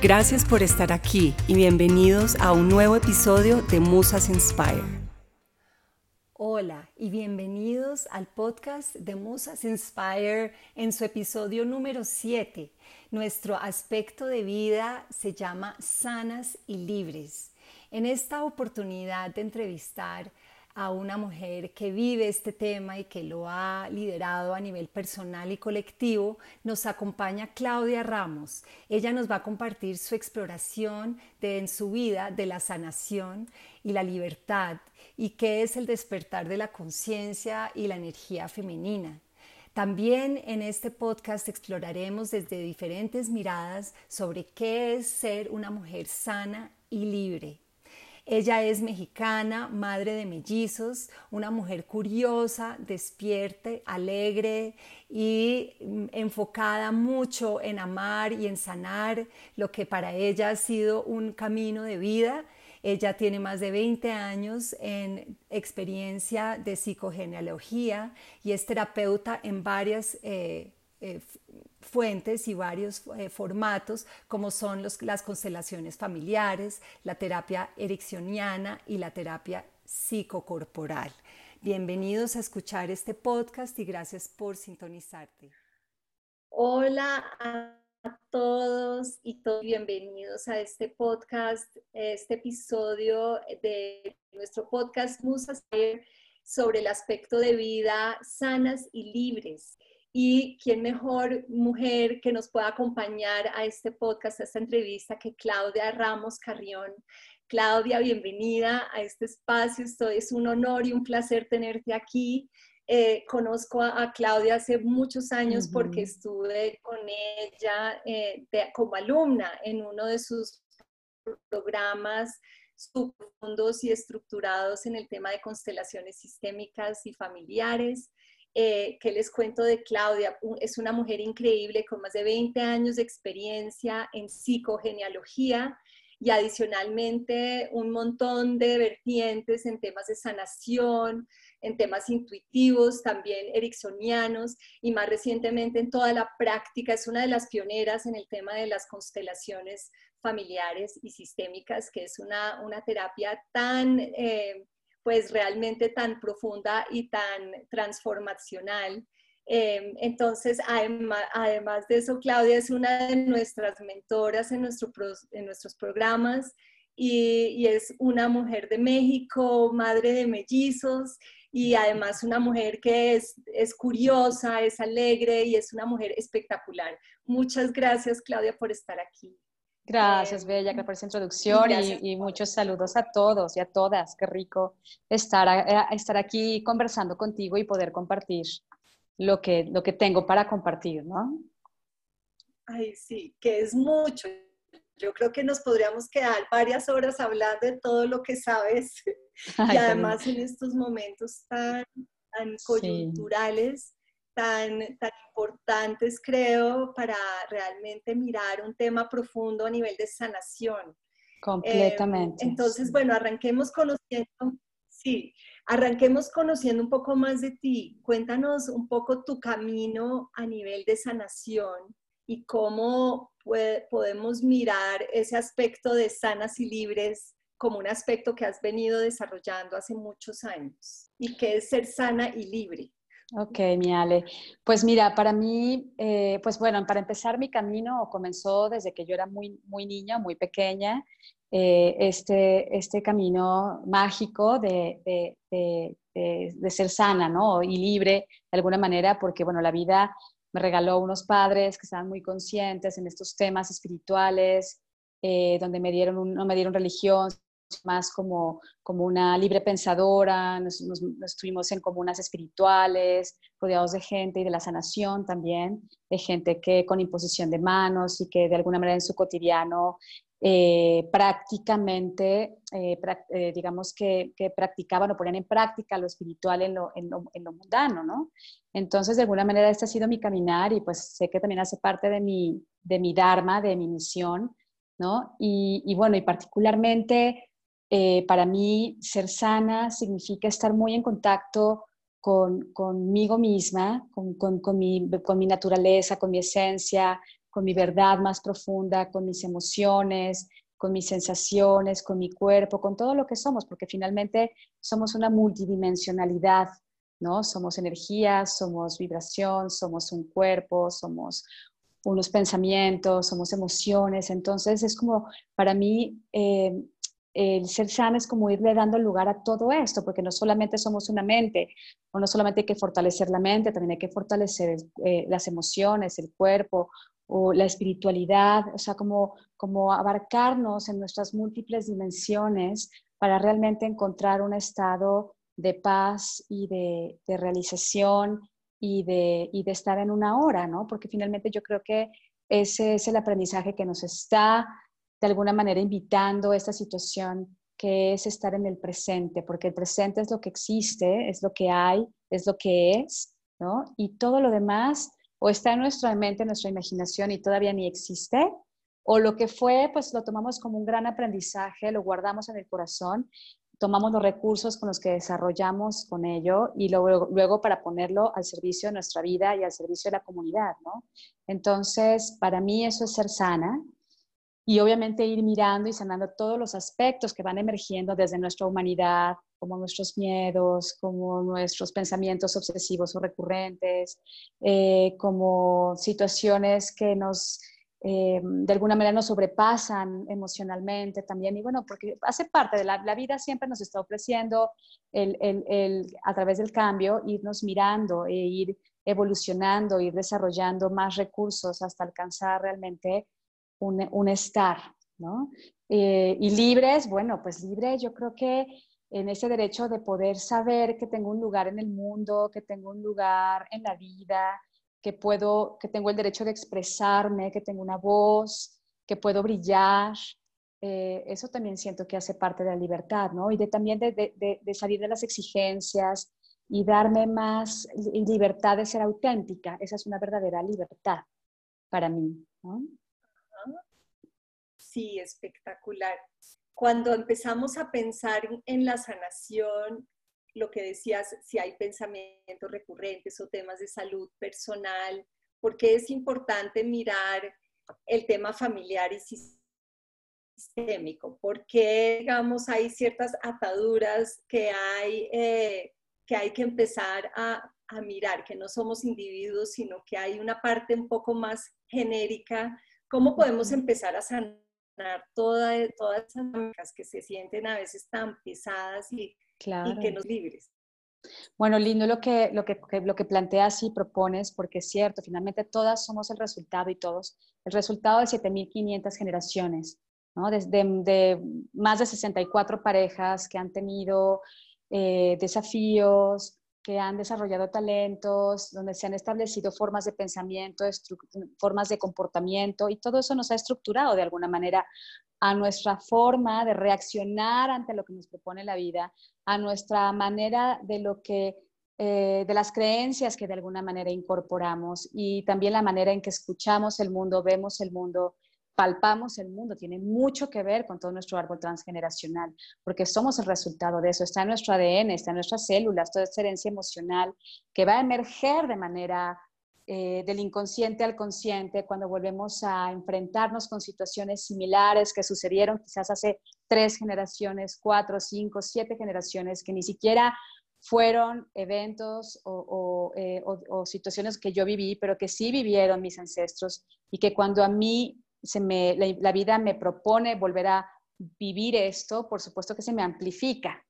Gracias por estar aquí y bienvenidos a un nuevo episodio de Musas Inspire. Hola y bienvenidos al podcast de Musas Inspire en su episodio número 7 nuestro aspecto de vida se llama Sanas y Libres. En esta oportunidad de entrevistar a una mujer que vive este tema y que lo ha liderado a nivel personal y colectivo, nos acompaña Claudia Ramos. Ella nos va a compartir su exploración de, en su vida de la sanación y la libertad y qué es el despertar de la conciencia y la energía femenina. También en este podcast exploraremos desde diferentes miradas sobre qué es ser una mujer sana y libre. Ella es mexicana, madre de mellizos, una mujer curiosa, despierta, alegre y mm, enfocada mucho en amar y en sanar lo que para ella ha sido un camino de vida. Ella tiene más de 20 años en experiencia de psicogenealogía y es terapeuta en varias eh, eh, fuentes y varios eh, formatos, como son las constelaciones familiares, la terapia ericksoniana y la terapia psicocorporal. Bienvenidos a escuchar este podcast y gracias por sintonizarte. Hola a todos y todos bienvenidos a este podcast, este episodio de nuestro podcast Musas sobre el aspecto de vida sanas y libres. Y quién mejor mujer que nos pueda acompañar a este podcast, a esta entrevista, que Claudia Ramos Carrión. Claudia, bienvenida a este espacio. Esto es un honor y un placer tenerte aquí. Eh, conozco a, Claudia hace muchos años porque estuve con ella eh, como alumna en uno de sus programas profundos y estructurados en el tema de constelaciones sistémicas y familiares. Eh, ¿Qué les cuento de Claudia? Es una mujer increíble con más de 20 años de experiencia en psicogenealogía y adicionalmente un montón de vertientes en temas de sanación, en temas intuitivos, también ericksonianos y más recientemente en toda la práctica. Es una de las pioneras en el tema de las constelaciones familiares y sistémicas, que es una, una terapia tan, eh, pues realmente tan profunda y tan transformacional. Eh, entonces, además, además, de eso, Claudia es una de nuestras mentoras en, nuestro, en nuestros programas y, y, es una mujer de México, madre de mellizos y además una mujer que es, es curiosa, es alegre y es una mujer espectacular. Muchas gracias, Claudia, por estar aquí. Gracias, eh, Bella, por esa introducción y, muchos saludos a todos y a todas. Qué rico estar, estar aquí conversando contigo y poder compartir lo que, lo que tengo para compartir, ¿no? Ay, sí, que es mucho. Yo creo que nos podríamos quedar varias horas hablando de todo lo que sabes y además en estos momentos tan, tan coyunturales, tan, tan importantes, creo, para realmente mirar un tema profundo a nivel de sanación. Completamente. entonces, bueno, arranquemos conociendo, Sí, arranquemos conociendo un poco más de ti. Cuéntanos un poco tu camino a nivel de sanación y cómo podemos mirar ese aspecto de sanas y libres como un aspecto que has venido desarrollando hace muchos años y que es ser sana y libre. Ok, mi Ale. Pues mira, para mí, eh, pues bueno, para empezar mi camino comenzó desde que yo era muy, muy niña, muy pequeña, eh, este, este camino mágico de, de, de, ser sana, ¿no? Y libre de alguna manera, porque bueno, la vida me regaló unos padres que estaban muy conscientes en estos temas espirituales, eh, donde me dieron no me dieron religión, más como, como una libre pensadora, nos, nos, estuvimos en comunas espirituales, rodeados de gente y de la sanación también, de gente que con imposición de manos y que de alguna manera en su cotidiano eh, prácticamente, eh, eh, digamos que, que, practicaban o ponían en práctica lo espiritual en lo, en, lo, en lo, mundano, ¿no? Entonces, de alguna manera, este ha sido mi caminar y pues sé que también hace parte de mi, de mi dharma, de mi misión, ¿no? Y, y bueno, y particularmente eh, para mí ser sana significa estar muy en contacto con, conmigo misma, con, con, mi, con mi naturaleza, con mi esencia, con mi verdad más profunda, con mis emociones, con mis sensaciones, con mi cuerpo, con todo lo que somos, porque finalmente somos una multidimensionalidad, ¿no? Somos energía, somos vibración, somos un cuerpo, somos unos pensamientos, somos emociones. Entonces es como para mí eh, el ser sana es como irle dando lugar a todo esto, porque no solamente somos una mente, o no solamente hay que fortalecer la mente, también hay que fortalecer eh, las emociones, el cuerpo o la espiritualidad, o sea, como, como abarcarnos en nuestras múltiples dimensiones para realmente encontrar un estado de paz y de, de realización y de, y de estar en una hora, ¿no? Porque finalmente yo creo que ese es el aprendizaje que nos está de alguna manera invitando esta situación que es estar en el presente, porque el presente es lo que existe, es lo que hay, es lo que es, ¿no? Y todo lo demás o está en nuestra mente, en nuestra imaginación y todavía ni existe, o lo que fue, pues lo tomamos como un gran aprendizaje, lo guardamos en el corazón, tomamos los recursos con los que desarrollamos con ello y luego, luego para ponerlo al servicio de nuestra vida y al servicio de la comunidad, ¿no? Entonces, para mí eso es ser sana, y obviamente ir mirando y sanando todos los aspectos que van emergiendo desde nuestra humanidad, como nuestros miedos, como nuestros pensamientos obsesivos o recurrentes, eh, como situaciones que nos, eh, de alguna manera nos sobrepasan emocionalmente también. Y bueno, porque hace parte de la, vida, siempre nos está ofreciendo el, el, el, a través del cambio, irnos mirando e ir evolucionando, ir desarrollando más recursos hasta alcanzar realmente un, estar, ¿no? Eh, y libres, bueno, pues libre yo creo que en ese derecho de poder saber que tengo un lugar en el mundo, que tengo un lugar en la vida, que puedo, que tengo el derecho de expresarme, que tengo una voz, que puedo brillar. Eh, eso también siento que hace parte de la libertad, ¿no? Y también de, de salir de las exigencias y darme más libertad de ser auténtica. Esa es una verdadera libertad para mí, ¿no? Sí, espectacular. Cuando empezamos a pensar en la sanación, lo que decías, si hay pensamientos recurrentes o temas de salud personal, porque es importante mirar el tema familiar y sistémico, porque, digamos, hay ciertas ataduras que hay, eh, que, hay que empezar a, a mirar, que no somos individuos, sino que hay una parte un poco más genérica. ¿Cómo podemos empezar a sanar? Toda, todas esas marcas que se sienten a veces tan pesadas y, que nos libres. Bueno, lindo lo que, lo, que, lo que planteas y propones, porque es cierto, finalmente todas somos el resultado y todos, el resultado de 7.500 generaciones, ¿no? Desde de más de 64 parejas que han tenido eh, desafíos, que han desarrollado talentos, donde se han establecido formas de pensamiento, formas de comportamiento y todo eso nos ha estructurado de alguna manera a nuestra forma de reaccionar ante lo que nos propone la vida, a nuestra manera de lo que eh, de las creencias que de alguna manera incorporamos y también la manera en que escuchamos el mundo, vemos el mundo palpamos el mundo tiene mucho que ver con todo nuestro árbol transgeneracional, porque somos el resultado de eso, está en nuestro ADN, está en nuestras células, toda esa herencia emocional que va a emerger de manera eh, del inconsciente al consciente cuando volvemos a enfrentarnos con situaciones similares que sucedieron quizás hace tres generaciones, cuatro, cinco, siete generaciones, que ni siquiera fueron eventos o, eh, situaciones que yo viví, pero que sí vivieron mis ancestros y que cuando a mí se me, la, vida me propone volver a vivir esto, por supuesto que se me amplifica,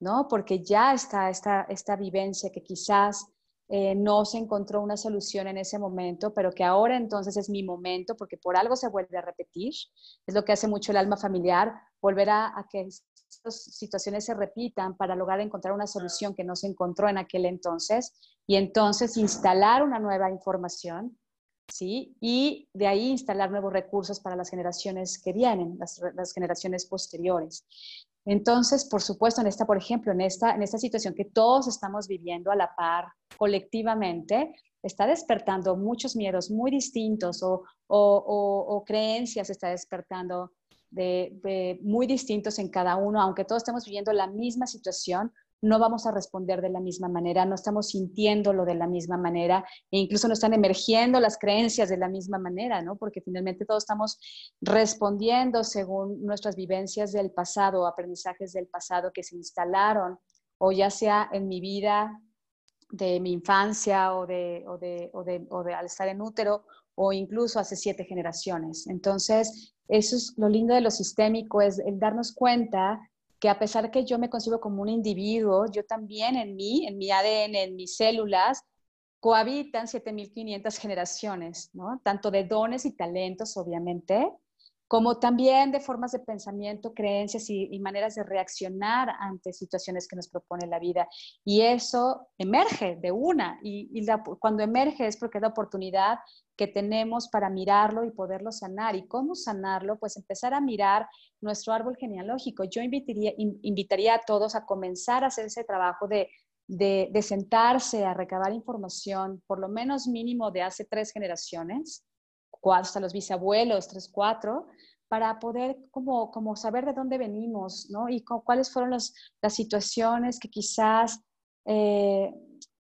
¿no? Porque ya está esta, esta vivencia que quizás eh, no se encontró una solución en ese momento, pero que ahora entonces es mi momento, porque por algo se vuelve a repetir. Es lo que hace mucho el alma familiar, volver a, a que estas situaciones se repitan para lograr encontrar una solución que no se encontró en aquel entonces y entonces instalar una nueva información ¿sí? Y de ahí instalar nuevos recursos para las generaciones que vienen, las, generaciones posteriores. Entonces, por supuesto, en esta, por ejemplo, en esta, en esta situación que todos estamos viviendo a la par colectivamente, está despertando muchos miedos muy distintos o, creencias está despertando de, muy distintos en cada uno, aunque todos estamos viviendo la misma situación, no vamos a responder de la misma manera, no estamos sintiéndolo de la misma manera e incluso no están emergiendo las creencias de la misma manera, ¿no? Porque finalmente todos estamos respondiendo según nuestras vivencias del pasado, aprendizajes del pasado que se instalaron o ya sea en mi vida de mi infancia o de, o de, o de, o de al estar en útero o incluso hace siete generaciones. Entonces, eso es lo lindo de lo sistémico, es el darnos cuenta que a pesar que yo me concibo como un individuo, yo también en mí, en mi ADN, en mis células, cohabitan 7.500 generaciones, ¿no? Tanto de dones y talentos, obviamente, como también de formas de pensamiento, creencias y, maneras de reaccionar ante situaciones que nos propone la vida. Y eso emerge de una, y, cuando emerge es porque es oportunidad que tenemos para mirarlo y poderlo sanar. ¿Y cómo sanarlo? Pues empezar a mirar nuestro árbol genealógico. Yo invitaría, a todos a comenzar a hacer ese trabajo de, de sentarse a recabar información, por lo menos mínimo de hace tres generaciones, hasta los bisabuelos, tres, cuatro, para poder como, como saber de dónde venimos, ¿no? Y cuáles fueron las situaciones que quizás eh,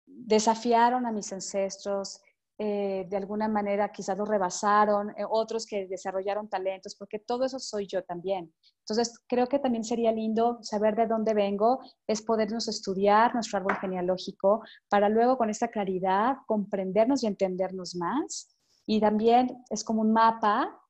desafiaron a mis ancestros, eh, de alguna manera quizás los rebasaron, eh, otros que desarrollaron talentos, porque todo eso soy yo también. Entonces, creo que también sería lindo saber de dónde vengo, es podernos estudiar nuestro árbol genealógico para luego con esta claridad comprendernos y entendernos más y también es como un mapa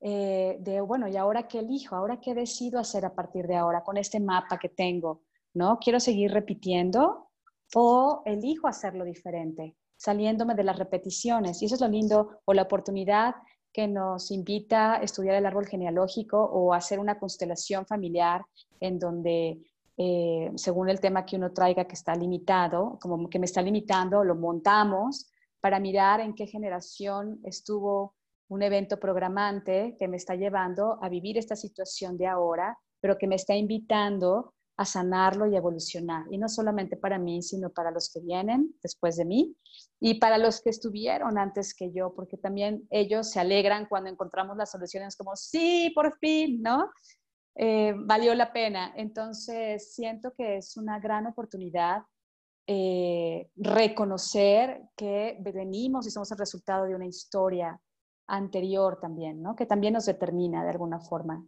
eh, de, bueno, ¿y ahora qué elijo? ¿Ahora qué decido hacer a partir de ahora con este mapa que tengo? ¿No? ¿Quiero seguir repitiendo o elijo hacerlo diferente, saliéndome de las repeticiones? Y eso es lo lindo o la oportunidad que nos invita a estudiar el árbol genealógico o hacer una constelación familiar en donde, eh, según el tema que uno traiga que está limitado, como que me está limitando, lo montamos para mirar en qué generación estuvo un evento programante que me está llevando a vivir esta situación de ahora, pero que me está invitando a sanarlo y evolucionar. Y no solamente para mí, sino para los que vienen después de mí y para los que estuvieron antes que yo, porque también ellos se alegran cuando encontramos las soluciones como, sí, por fin, ¿no? Eh, valió la pena. Entonces, siento que es una gran oportunidad eh, reconocer que venimos y somos el resultado de una historia anterior también, ¿no? que también nos determina de alguna forma.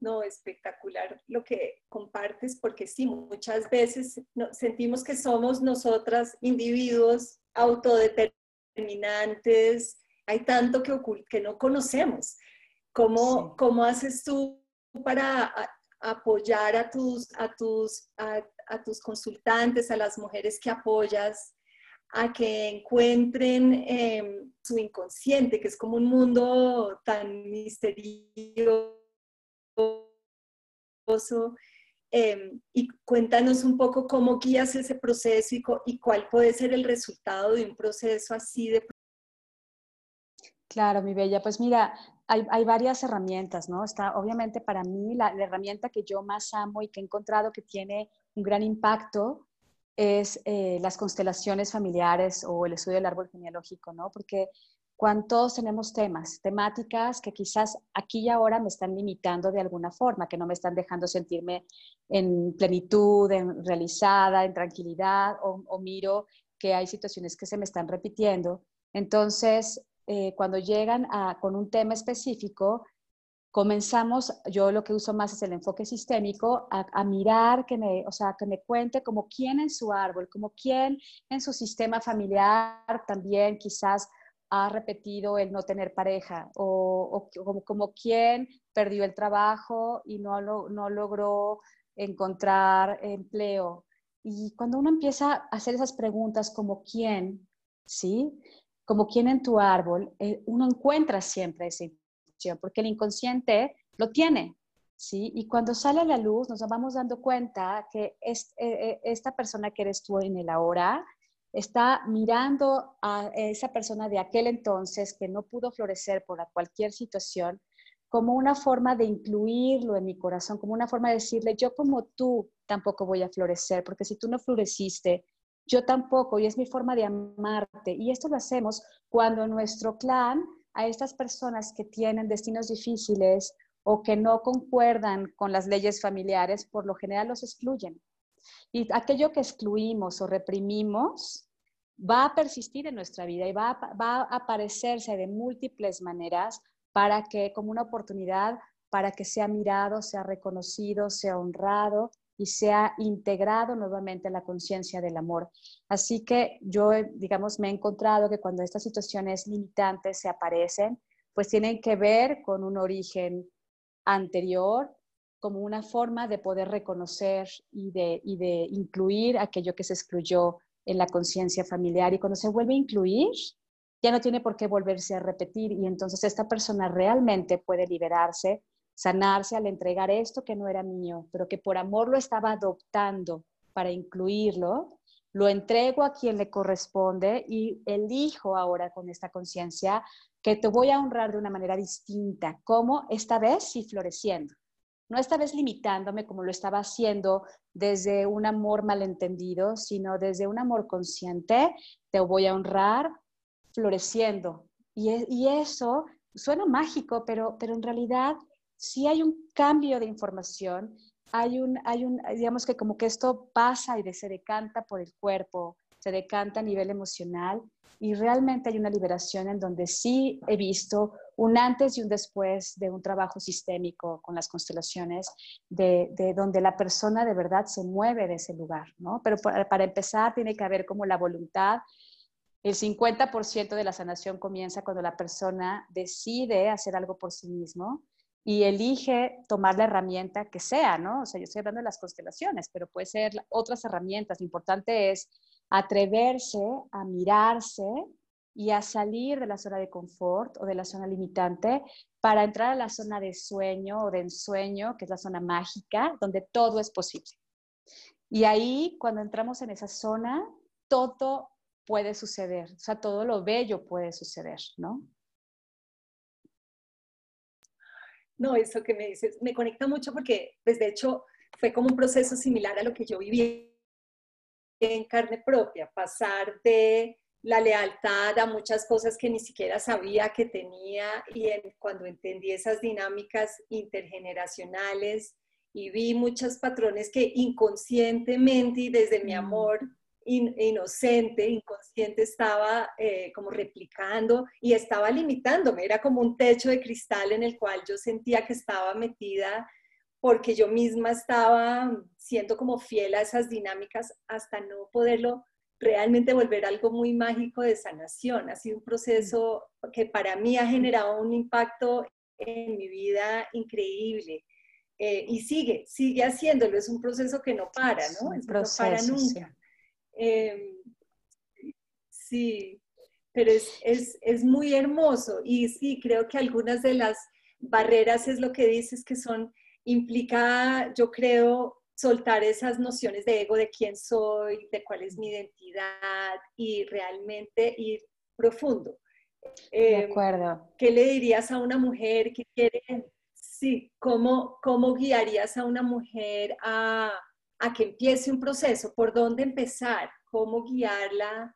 No, espectacular lo que compartes, porque sí, muchas veces sentimos que somos nosotras individuos autodeterminantes, hay tanto que, que no conocemos. ¿Cómo, ¿Cómo haces tú para apoyar a tus, a tus, a, tus consultantes, a las mujeres que apoyas, a que encuentren em, su inconsciente, que es como un mundo tan misterioso. Em, y cuéntanos un poco cómo guías ese proceso y, y, cuál puede ser el resultado de un proceso así de... Claro, mi bella. Pues mira, hay, varias herramientas, ¿no? Está, obviamente, para mí, la, herramienta que yo más amo y que he encontrado que tiene un gran impacto es eh, las constelaciones familiares o el estudio del árbol genealógico, ¿no? Porque cuando tenemos temas, temáticas que quizás aquí y ahora me están limitando de alguna forma, que no me están dejando sentirme en plenitud, en realizada, en tranquilidad, o, miro que hay situaciones que se me están repitiendo. Entonces, eh, cuando llegan a, con un tema específico, comenzamos, yo lo que uso más es el enfoque sistémico, a, mirar, que me, o sea, que me cuente como quién en su árbol, como quién en su sistema familiar también quizás ha repetido el no tener pareja o, como, como quién perdió el trabajo y no, no logró encontrar empleo. Y cuando uno empieza a hacer esas preguntas como quién, ¿sí? Como quién en tu árbol, eh, uno encuentra siempre esa información, porque el inconsciente lo tiene, ¿sí? Y cuando sale a la luz nos vamos dando cuenta que es, eh, eh, esta persona que eres tú en el ahora está mirando a esa persona de aquel entonces que no pudo florecer por cualquier situación como una forma de incluirlo en mi corazón, como una forma de decirle, yo como tú tampoco voy a florecer, porque si tú no floreciste, yo tampoco, y es mi forma de amarte. Y esto lo hacemos cuando nuestro clan, a estas personas que tienen destinos difíciles o que no concuerdan con las leyes familiares, por lo general los excluyen. Y aquello que excluimos o reprimimos va a persistir en nuestra vida y va a, va aparecerse de múltiples maneras para que, como una oportunidad, para que sea mirado, sea reconocido, sea honrado y sea integrado nuevamente en la conciencia del amor. Así que yo, digamos, me he encontrado que cuando estas situaciones limitantes se aparecen, pues tienen que ver con un origen anterior como una forma de poder reconocer y de, y de incluir aquello que se excluyó en la conciencia familiar. Y cuando se vuelve a incluir, ya no tiene por qué volverse a repetir y entonces esta persona realmente puede liberarse, sanarse al entregar esto que no era mío, pero que por amor lo estaba adoptando para incluirlo, lo entrego a quien le corresponde y elijo ahora con esta conciencia que te voy a honrar de una manera distinta, como esta vez sí floreciendo no esta vez limitándome como lo estaba haciendo desde un amor malentendido, sino desde un amor consciente, te voy a honrar floreciendo. Y, eso suena mágico, pero en realidad si hay un cambio de información, hay un, hay un, digamos que como que esto pasa y se decanta por el cuerpo, se decanta a nivel emocional y realmente hay una liberación en donde sí he visto un antes y un después de un trabajo sistémico con las constelaciones, de, donde la persona de verdad se mueve de ese lugar, ¿no? Pero para, empezar tiene que haber como la voluntad. El 50% de la sanación comienza cuando la persona decide hacer algo por sí mismo y elige tomar la herramienta que sea, ¿no? O sea, yo estoy hablando de las constelaciones, pero puede ser otras herramientas. Lo importante es atreverse a mirarse y a salir de la zona de confort o de la zona limitante para entrar a la zona de sueño o de ensueño, que es la zona mágica, donde todo es posible. Y ahí, cuando entramos en esa zona, todo puede suceder, o sea, todo lo bello puede suceder, ¿no? No, eso que me dices, me conecta mucho porque, pues de hecho, fue como un proceso similar a lo que yo viví en carne propia, pasar de la lealtad a muchas cosas que ni siquiera sabía que tenía y cuando entendí esas dinámicas intergeneracionales y vi muchos patrones que inconscientemente y desde mi mm. Amor inocente, inconsciente, estaba eh, como replicando y estaba limitándome. Era como un techo de cristal en el cual yo sentía que estaba metida porque yo misma estaba siendo como fiel a esas dinámicas hasta no poderlo realmente volver algo muy mágico de sanación. Ha sido un proceso que para mí ha generado un impacto en mi vida increíble. Eh, y sigue, sigue haciéndolo. Es un proceso que no para, ¿no? Es no para nunca. Em, sí, pero es, es, es muy hermoso. Y sí, creo que algunas de las barreras es lo que dices que son implica, yo creo, soltar esas nociones de ego, de quién soy, de cuál es mi identidad y realmente ir profundo. de em, acuerdo. ¿Qué le dirías a una mujer que quiere, sí, cómo, cómo guiarías a una mujer a, a que empiece un proceso, por dónde empezar, cómo guiarla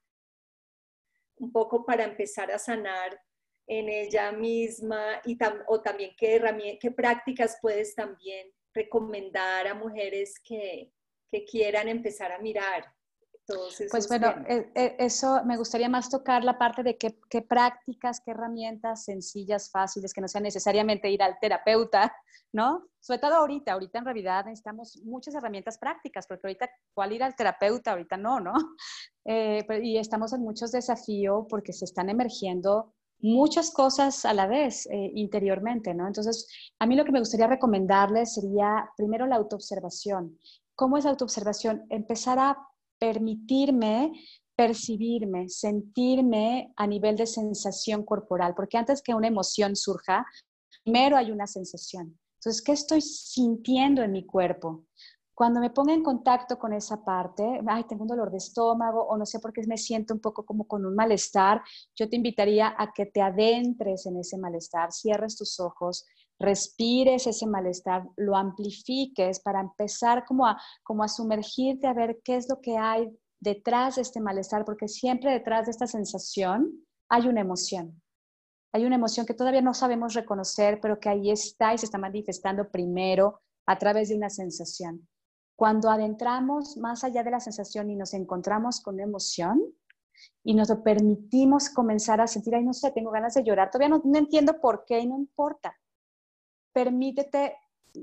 un poco para empezar a sanar en ella misma y o también qué, qué prácticas puedes también recomendar a mujeres que, que quieran empezar a mirar pues bueno, eh, eh, eso me gustaría más tocar la parte de qué, qué, prácticas, qué herramientas sencillas, fáciles, que no sea necesariamente ir al terapeuta, ¿no? Sobre todo ahorita, ahorita en realidad necesitamos muchas herramientas prácticas, porque ahorita, ¿cuál ir al terapeuta? Ahorita no, ¿no? Eh, y estamos en muchos desafíos porque se están emergiendo muchas cosas a la vez interiormente, ¿no? Entonces, a mí lo que me gustaría recomendarles sería primero la autoobservación. ¿Cómo es la autoobservación? Empezar a permitirme percibirme, sentirme a nivel de sensación corporal, porque antes que una emoción surja, primero hay una sensación. Entonces, ¿qué estoy sintiendo en mi cuerpo? Cuando me ponga en contacto con esa parte, ay, tengo un dolor de estómago o no sé por qué me siento un poco como con un malestar, yo te invitaría a que te adentres en ese malestar, cierres tus ojos, respires ese malestar, lo amplifiques para empezar como a, como a sumergirte a ver qué es lo que hay detrás de este malestar, porque siempre detrás de esta sensación hay una emoción. Hay una emoción que todavía no sabemos reconocer, pero que ahí está y se está manifestando primero a través de una sensación. Cuando adentramos más allá de la sensación y nos encontramos con una emoción y nos lo permitimos comenzar a sentir, ay, no sé, tengo ganas de llorar, todavía no, no entiendo por qué y no importa permítete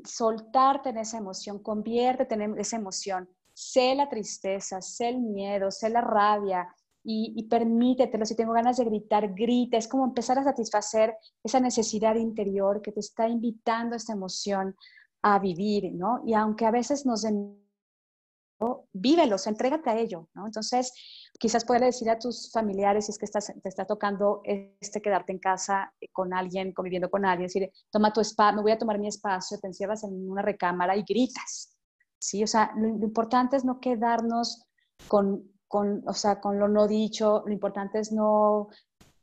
soltarte en esa emoción, conviértete en esa emoción. Sé la tristeza, sé el miedo, sé la rabia y, y permítetelo. Si tengo ganas de gritar, grita. Es como empezar a satisfacer esa necesidad interior que te está invitando esta emoción a vivir, ¿no? Y aunque a veces nos den vívelos, entrégate a ello, ¿no? Entonces, quizás puedes decir a tus familiares, si es que te está tocando este quedarte en casa con alguien, conviviendo con alguien, decir, toma tu espacio, me voy a tomar mi espacio, te encierras en una recámara y gritas, ¿sí? O sea, lo, importante es no quedarnos con, con, o sea, con lo no dicho, lo importante es no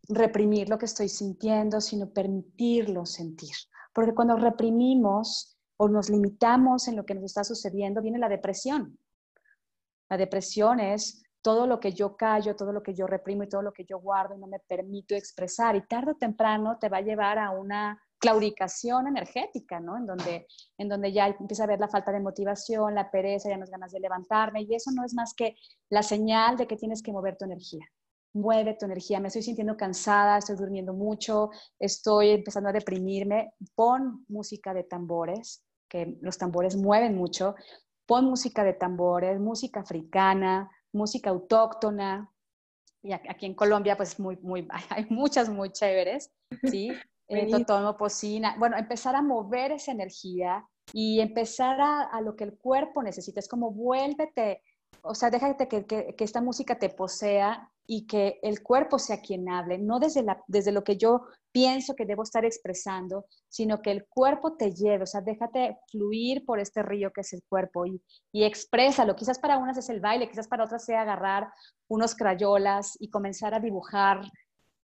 reprimir lo que estoy sintiendo, sino permitirlo sentir. Porque cuando reprimimos o nos limitamos en lo que nos está sucediendo, viene la depresión. La depresión es todo lo que yo callo, todo lo que yo reprimo y todo lo que yo guardo y no me permito expresar. Y tarde o temprano te va a llevar a una claudicación energética, ¿no? En donde, en donde ya empieza a ver la falta de motivación, la pereza, ya no es ganas de levantarme. Y eso no es más que la señal de que tienes que mover tu energía. Mueve tu energía. Me estoy sintiendo cansada, estoy durmiendo mucho, estoy empezando a deprimirme. Pon música de tambores, que los tambores mueven mucho pon música de tambores, música africana, música autóctona. Y aquí en Colombia, pues muy, muy, hay muchas muy chéveres, ¿sí? eh, totono, pocina. Bueno, empezar a mover esa energía y empezar a, a, lo que el cuerpo necesita. Es como vuélvete, o sea, déjate que, que, que esta música te posea y que el cuerpo sea quien hable, no desde, la, desde lo que yo pienso que debo estar expresando, sino que el cuerpo te lleve, o sea, déjate fluir por este río que es el cuerpo y, y exprésalo. Quizás para unas es el baile, quizás para otras sea agarrar unos crayolas y comenzar a dibujar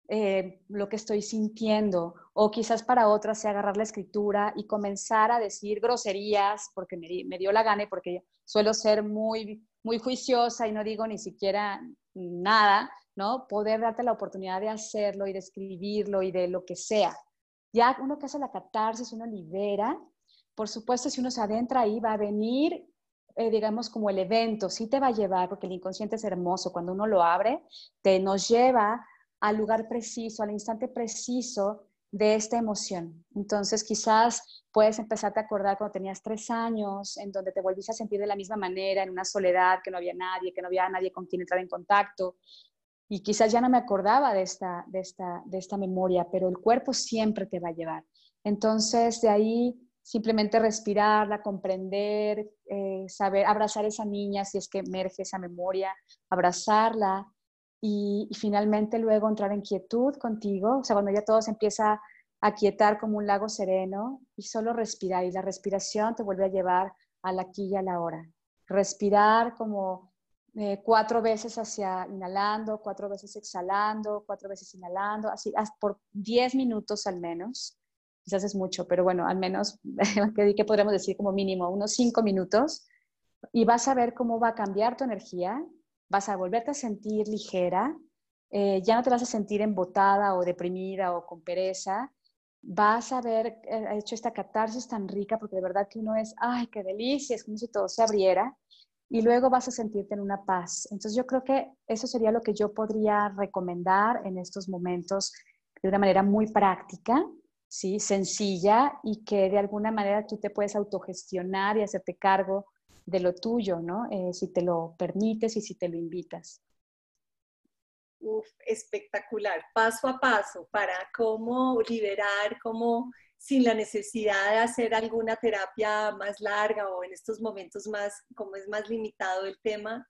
eh, lo que estoy sintiendo, o quizás para otras sea agarrar la escritura y comenzar a decir groserías porque me, me dio la gana y porque suelo ser muy, muy juiciosa y no digo ni siquiera nada, ¿no? Poder darte la oportunidad de hacerlo y de escribirlo y de lo que sea. Ya uno que hace la catarsis, uno libera, por supuesto, si uno se adentra ahí, va a venir, eh, digamos, como el evento, sí te va a llevar, porque el inconsciente es hermoso, cuando uno lo abre, te nos lleva al lugar preciso, al instante preciso de esta emoción. Entonces, quizás puedes empezarte a acordar cuando tenías tres años, en donde te volviste a sentir de la misma manera, en una soledad, que no había nadie, que no había nadie con quien entrar en contacto. Y quizás ya no me acordaba de esta, de esta, de esta memoria, pero el cuerpo siempre te va a llevar. Entonces, de ahí simplemente respirarla, comprender, eh, saber, abrazar a esa niña si es que emerge esa memoria, abrazarla, y, finalmente luego entrar en quietud contigo, o sea, cuando ya todo se empieza a quietar como un lago sereno y solo respirar y la respiración te vuelve a llevar a la aquí y a la hora. Respirar como eh, cuatro veces hacia inhalando, cuatro veces exhalando, cuatro veces inhalando, así por diez minutos al menos. Quizás es mucho, pero bueno, al menos, ¿qué podríamos decir como mínimo? Unos cinco minutos y vas a ver cómo va a cambiar tu energía, vas a volverte a sentir ligera, eh, ya no te vas a sentir embotada o deprimida o con pereza, vas a haber eh, hecho esta catarsis tan rica porque de verdad que uno es, ay, qué delicia, es como si todo se abriera y luego vas a sentirte en una paz. Entonces yo creo que eso sería lo que yo podría recomendar en estos momentos de una manera muy práctica, ¿sí? sencilla y que de alguna manera tú te puedes autogestionar y hacerte cargo de lo tuyo, ¿no? Eh, si te lo permites y si te lo invitas. Uf, espectacular, paso a paso para cómo liberar, cómo sin la necesidad de hacer alguna terapia más larga o en estos momentos más, como es más limitado el tema,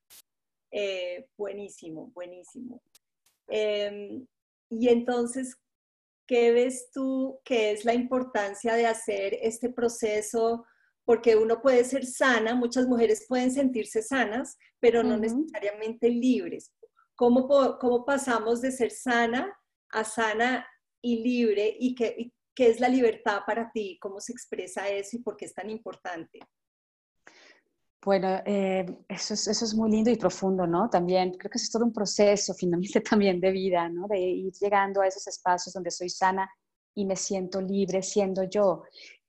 eh, buenísimo, buenísimo. Em, y entonces, ¿qué ves tú que es la importancia de hacer este proceso? Porque uno puede ser sana, muchas mujeres pueden sentirse sanas, pero no necesariamente libres. ¿Cómo, ¿Cómo, pasamos de ser sana a sana y libre y, que, ¿Qué es la libertad para ti? ¿Cómo se expresa eso y por qué es tan importante? Bueno, eh, eso, es, eso, es, muy lindo y profundo, ¿no? También creo que es todo un proceso finalmente también de vida, ¿no? De ir llegando a esos espacios donde soy sana y me siento libre siendo yo.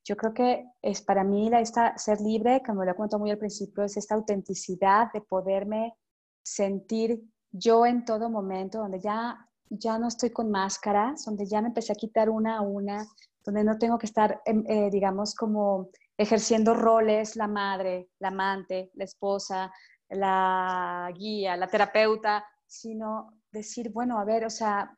Yo creo que es para mí esta, ser libre, como lo cuento muy al principio, es esta autenticidad de poderme sentir yo en todo momento, donde ya ya no estoy con máscaras, donde ya me empecé a quitar una a una, donde no tengo que estar, em, eh, digamos, como ejerciendo roles, la madre, la amante, la esposa, la guía, la terapeuta, sino decir, bueno, a ver, o sea,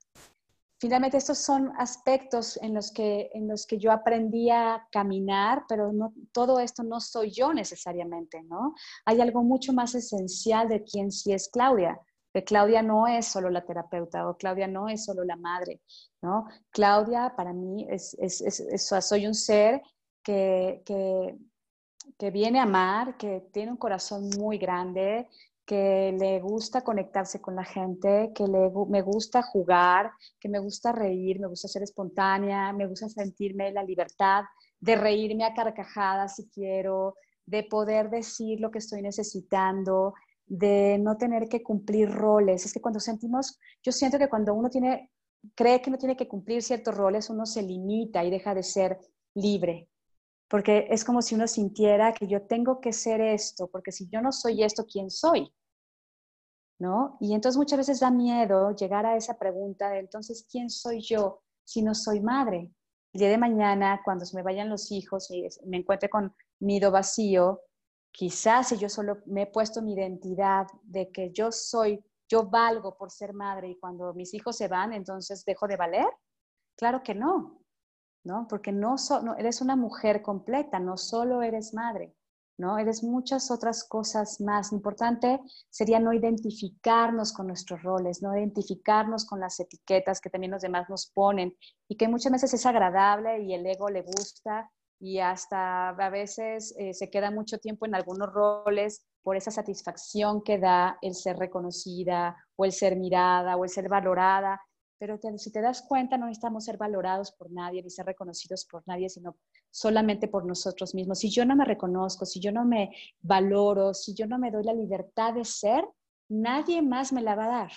finalmente estos son aspectos en los que, en los que yo aprendí a caminar, pero no, todo esto no soy yo necesariamente, ¿no? Hay algo mucho más esencial de quién sí es Claudia que Claudia no es solo la terapeuta o Claudia no es solo la madre, ¿no? Claudia para mí es, es, es, soy un ser que, que, que, viene a amar, que tiene un corazón muy grande, que le gusta conectarse con la gente, que le, me gusta jugar, que me gusta reír, me gusta ser espontánea, me gusta sentirme la libertad de reírme a carcajadas si quiero, de poder decir lo que estoy necesitando, de no tener que cumplir roles. Es que cuando sentimos, yo siento que cuando uno tiene, cree que no tiene que cumplir ciertos roles, uno se limita y deja de ser libre. Porque es como si uno sintiera que yo tengo que ser esto, porque si yo no soy esto, ¿quién soy? ¿No? Y entonces muchas veces da miedo llegar a esa pregunta de entonces, ¿quién soy yo si no soy madre? El día de mañana, cuando se me vayan los hijos y me encuentre con nido vacío, Quizás si yo solo me he puesto mi identidad de que yo soy, yo valgo por ser madre y cuando mis hijos se van, entonces dejo de valer. Claro que no, ¿no? Porque no, eres una mujer completa, no solo eres madre, ¿no? Eres muchas otras cosas más. Importante sería no identificarnos con nuestros roles, no identificarnos con las etiquetas que también los demás nos ponen y que muchas veces es agradable y el ego le gusta y hasta a veces eh, se queda mucho tiempo en algunos roles por esa satisfacción que da el ser reconocida o el ser mirada o el ser valorada. Pero si te das cuenta, no necesitamos ser valorados por nadie ni ser reconocidos por nadie, sino solamente por nosotros mismos. Si yo no me reconozco, si yo no me valoro, si yo no me doy la libertad de ser, nadie más me la va a dar.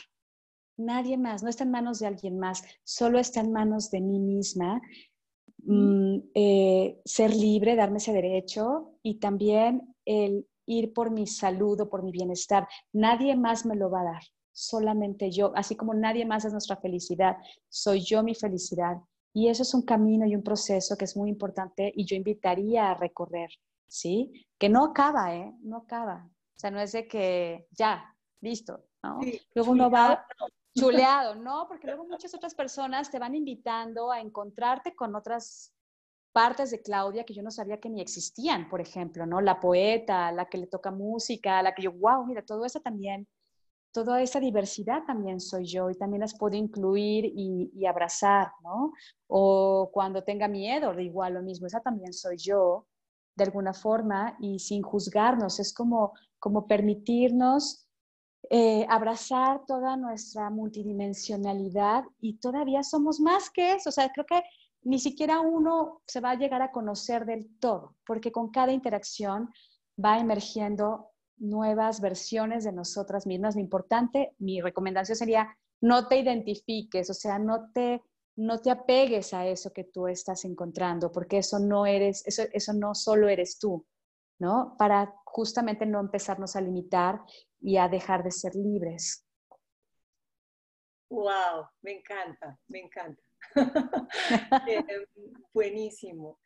Nadie más, no está en manos de alguien más, solo está en manos de mí misma Mm, eh, ser libre, darme ese derecho y también el ir por mi salud o por mi bienestar. Nadie más me lo va a dar, solamente yo, así como nadie más es nuestra felicidad, soy yo mi felicidad. Y eso es un camino y un proceso que es muy importante y yo invitaría a recorrer, ¿sí? Que no acaba, ¿eh? No acaba. O sea, no es de que ya, listo, ¿no? Luego uno va chuleado, ¿no? Porque luego muchas otras personas te van invitando a encontrarte con otras partes de Claudia que yo no sabía que ni existían, por ejemplo, ¿no? La poeta, la que le toca música, la que yo, wow, mira, todo eso también, toda esa diversidad también soy yo y también las puedo incluir y, abrazar, ¿no? O cuando tenga miedo, igual lo mismo, esa también soy yo, de alguna forma, y sin juzgarnos, es como, como permitirnos eh, abrazar toda nuestra multidimensionalidad y todavía somos más que eso. O sea, creo que ni siquiera uno se va a llegar a conocer del todo, porque con cada interacción va emergiendo nuevas versiones de nosotras mismas. Lo importante, mi recomendación sería, no te identifiques, o sea, no te, no te apegues a eso que tú estás encontrando, porque eso no eres, eso, eso no solo eres tú, ¿no? Para justamente no empezarnos a limitar y a dejar de ser libres. Wow, me encanta, me encanta. Eh, buenísimo.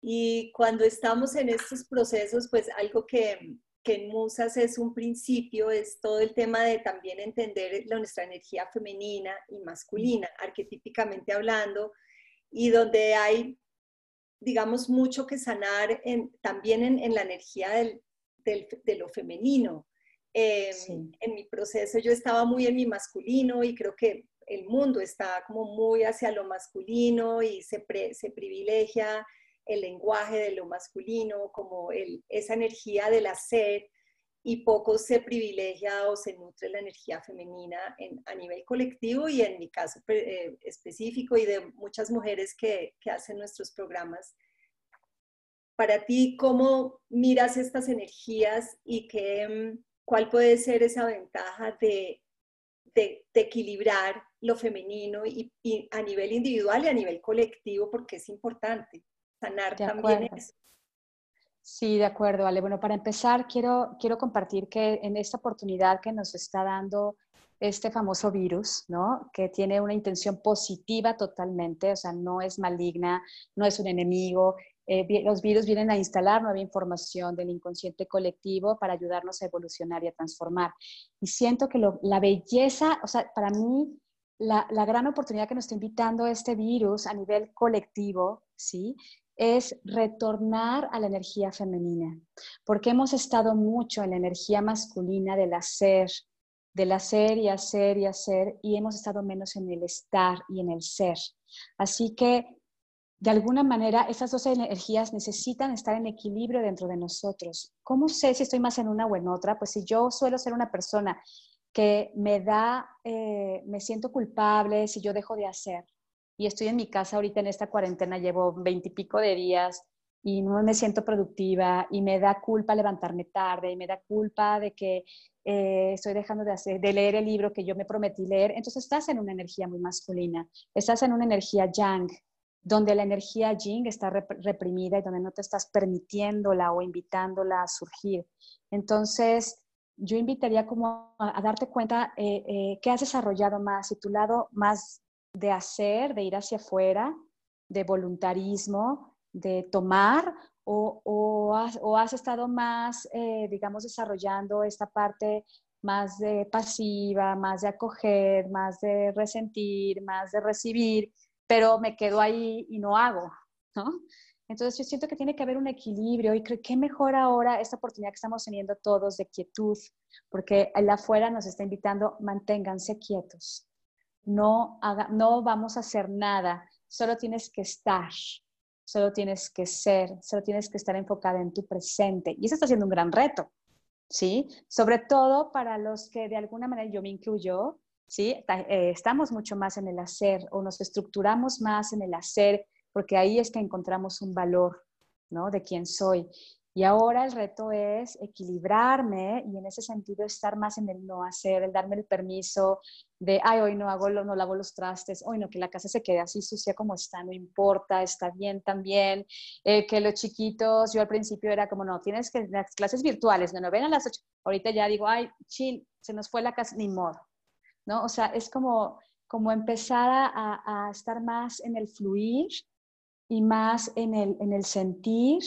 Y cuando estamos en estos procesos, pues algo que, que en Musas es un principio, es todo el tema de también entender nuestra energía femenina y masculina, arquetípicamente hablando, y donde hay, digamos, mucho que sanar también en, la energía del, de lo femenino. Em, en mi proceso yo estaba muy en mi masculino y creo que el mundo está como muy hacia lo masculino y se, se privilegia el lenguaje de lo masculino, como el, esa energía del hacer, y poco se privilegia o se nutre la energía femenina a nivel colectivo y en mi caso eh, específico y de muchas mujeres que, que, hacen nuestros programas. Para ti, ¿cómo miras estas energías y qué, cuál puede ser esa ventaja de, de, equilibrar lo femenino y, a nivel individual y a nivel colectivo? Porque es importante sanar también eso. Sí, de acuerdo, Ale. Bueno, para empezar, quiero, quiero compartir que en esta oportunidad que nos está dando este famoso virus, ¿no? Que tiene una intención positiva totalmente, o sea, no es maligna, no es un enemigo. Eh, los virus vienen a instalar nueva información del inconsciente colectivo para ayudarnos a evolucionar y a transformar. Y siento que la belleza, o sea, para mí, la, la gran oportunidad que nos está invitando este virus a nivel colectivo, ¿sí? Es retornar a la energía femenina, porque hemos estado mucho en la energía masculina del hacer, del hacer y hacer y hacer, y hemos estado menos en el estar y en el ser. Así que, de alguna manera, esas dos energías necesitan estar en equilibrio dentro de nosotros. ¿Cómo sé si estoy más en una o en otra? Pues si yo suelo ser una persona que me da, eh, me siento culpable si yo dejo de hacer, y estoy en mi casa ahorita en esta cuarentena, llevo veintipico de días y no me siento productiva y me da culpa levantarme tarde y me da culpa de que eh, estoy dejando de, hacer, de leer el libro que yo me prometí leer, entonces estás en una energía muy masculina, estás en una energía yang, donde la energía yin está reprimida y donde no te estás permitiéndola o invitándola a surgir. Entonces, yo invitaría como a, darte cuenta eh, eh, que has desarrollado más y tu lado más de hacer, de ir hacia afuera, de voluntarismo, de tomar, o, has, estado más, eh, digamos, desarrollando esta parte más de pasiva, más de acoger, más de resentir, más de recibir, pero me quedo ahí y no hago, ¿no? Entonces yo siento que tiene que haber un equilibrio y creo que mejor ahora esta oportunidad que estamos teniendo todos de quietud, porque allá afuera nos está invitando, manténganse quietos, no, no vamos a hacer nada, solo tienes que estar, solo tienes que ser, solo tienes que estar enfocada en tu presente. Y eso está siendo un gran reto, ¿sí? Sobre todo para los que de alguna manera yo me incluyo, ¿sí? Eh, estamos mucho más en el hacer o nos estructuramos más en el hacer, porque ahí es que encontramos un valor, ¿no? De quién soy. Y ahora el reto es equilibrarme y en ese sentido estar más en el no hacer, el darme el permiso de, ay, hoy no hago, no lavo los trastes, hoy no, que la casa se quede así sucia como está, no importa, está bien también, eh, que los chiquitos, yo al principio era como, no, tienes que, las clases virtuales, no, no, ven a las ocho, ahorita ya digo, ay, chill, se nos fue la casa, ni modo, ¿no? O sea, es como, como empezar a, a estar más en el fluir y más en el, en el sentir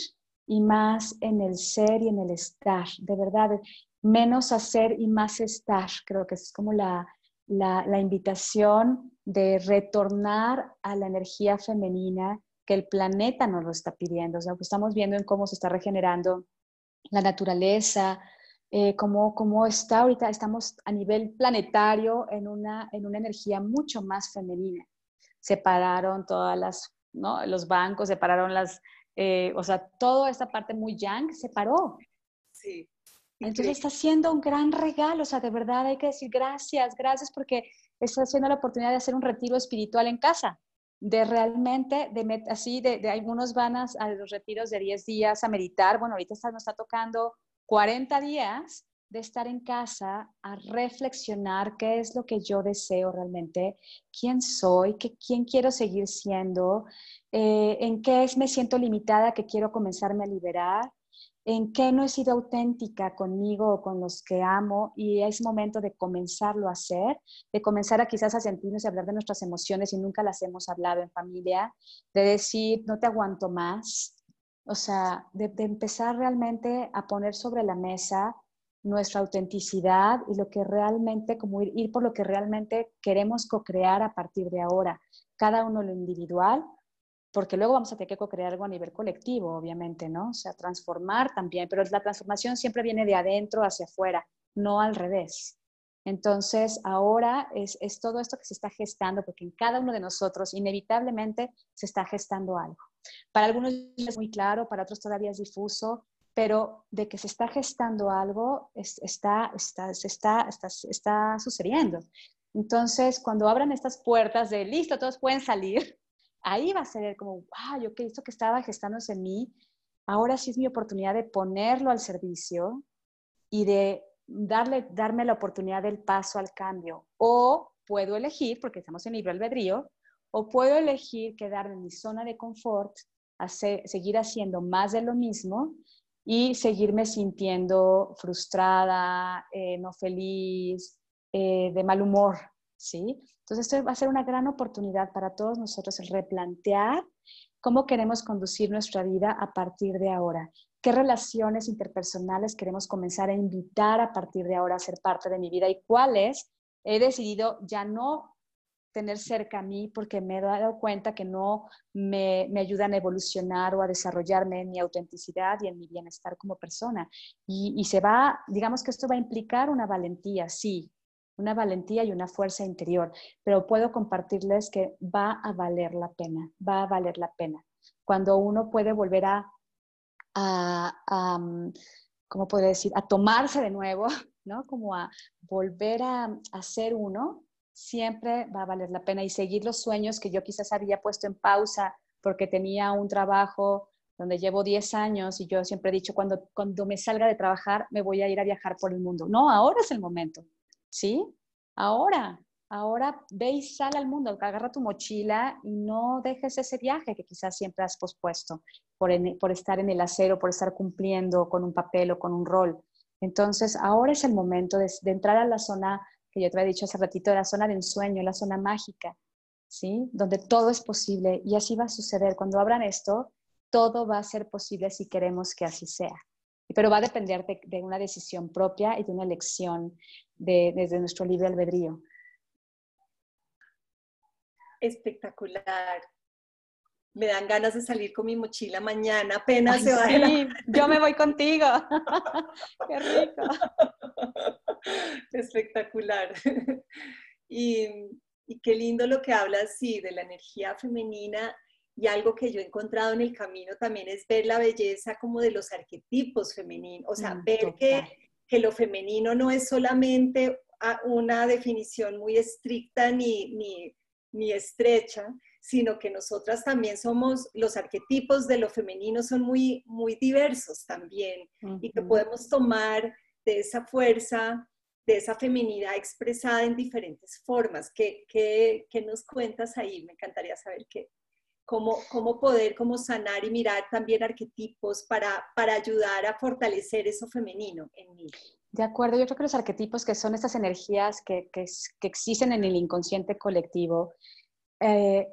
y más en el ser y en el estar, de verdad, menos hacer y más estar, creo que es como la, la, invitación de retornar a la energía femenina que el planeta nos lo está pidiendo, o sea, estamos viendo en cómo se está regenerando la naturaleza, eh, cómo, cómo, está ahorita, estamos a nivel planetario en una, en una energía mucho más femenina. Separaron todas las, ¿no? los bancos, separaron las, eh, o sea, toda esta parte muy yang se paró. Sí. Entonces está siendo un gran regalo, o sea, de verdad hay que decir gracias, gracias porque está haciendo la oportunidad de hacer un retiro espiritual en casa, de realmente, de así, de, de, algunos van a, los retiros de 10 días a meditar, bueno, ahorita está, nos está tocando 40 días de estar en casa a reflexionar qué es lo que yo deseo realmente, quién soy, qué, quién quiero seguir siendo, eh, en qué es, me siento limitada que quiero comenzarme a liberar, en qué no he sido auténtica conmigo o con los que amo y es momento de comenzarlo a hacer, de comenzar a quizás a sentirnos y hablar de nuestras emociones y nunca las hemos hablado en familia, de decir, no te aguanto más, o sea, de, de empezar realmente a poner sobre la mesa nuestra autenticidad y lo que realmente, como ir, por lo que realmente queremos co-crear a partir de ahora, cada uno lo individual, porque luego vamos a tener que co-crear algo a nivel colectivo, obviamente, ¿no? O sea, transformar también, pero la transformación siempre viene de adentro hacia afuera, no al revés. Entonces, ahora es, es todo esto que se está gestando, porque en cada uno de nosotros inevitablemente se está gestando algo. Para algunos es muy claro, para otros todavía es difuso, pero de que se está gestando algo, está, está, está, está, está sucediendo. Entonces, cuando abran estas puertas de listo, todos pueden salir, ahí va a ser como, wow, yo que esto que estaba gestándose en mí, ahora sí es mi oportunidad de ponerlo al servicio y de darle, darme la oportunidad del paso al cambio. O puedo elegir, porque estamos en libre albedrío, o puedo elegir quedarme en mi zona de confort, hacer, seguir haciendo más de lo mismo y seguirme sintiendo frustrada, eh, no feliz, eh, de mal humor, ¿sí? Entonces, esto va a ser una gran oportunidad para todos nosotros el replantear cómo queremos conducir nuestra vida a partir de ahora. ¿Qué relaciones interpersonales queremos comenzar a invitar a partir de ahora a ser parte de mi vida y cuáles he decidido ya no tener cerca a mí porque me he dado cuenta que no me, me, ayudan a evolucionar o a desarrollarme en mi autenticidad y en mi bienestar como persona. Y, y se va, digamos que esto va a implicar una valentía, sí, una valentía y una fuerza interior, pero puedo compartirles que va a valer la pena, va a valer la pena. Cuando uno puede volver a, a, a ¿cómo puedo decir?, a tomarse de nuevo, ¿no? Como a volver a, a ser uno, siempre va a valer la pena y seguir los sueños que yo quizás había puesto en pausa porque tenía un trabajo donde llevo 10 años y yo siempre he dicho, cuando, cuando me salga de trabajar me voy a ir a viajar por el mundo. No, ahora es el momento, ¿sí? Ahora, ahora ve y sal al mundo, agarra tu mochila y no dejes ese viaje que quizás siempre has pospuesto por, por estar en el acero, por estar cumpliendo con un papel o con un rol. Entonces, ahora es el momento de, de entrar a la zona que yo te había dicho hace ratito, la zona de ensueño, la zona mágica, ¿sí? Donde todo es posible y así va a suceder. Cuando abran esto, todo va a ser posible si queremos que así sea. Pero va a depender de, una decisión propia y de una elección desde nuestro libre albedrío. Espectacular. Me dan ganas de salir con mi mochila mañana, apenas se va. Sí, yo me voy contigo. Qué rico. Espectacular. Y, qué lindo lo que hablas, sí, de la energía femenina y algo que yo he encontrado en el camino también es ver la belleza como de los arquetipos femeninos, o sea, mm, ver que, que, lo femenino no es solamente una definición muy estricta ni, ni, ni estrecha, sino que nosotras también somos, los arquetipos de lo femenino son muy, muy diversos también y que podemos tomar de esa fuerza, de esa feminidad expresada en diferentes formas. ¿Qué, qué, nos cuentas ahí? Me encantaría saber qué, cómo, cómo poder cómo sanar y mirar también arquetipos para, para ayudar a fortalecer eso femenino en mí. De acuerdo, yo creo que los arquetipos que son estas energías que, que, que existen en el inconsciente colectivo, eh,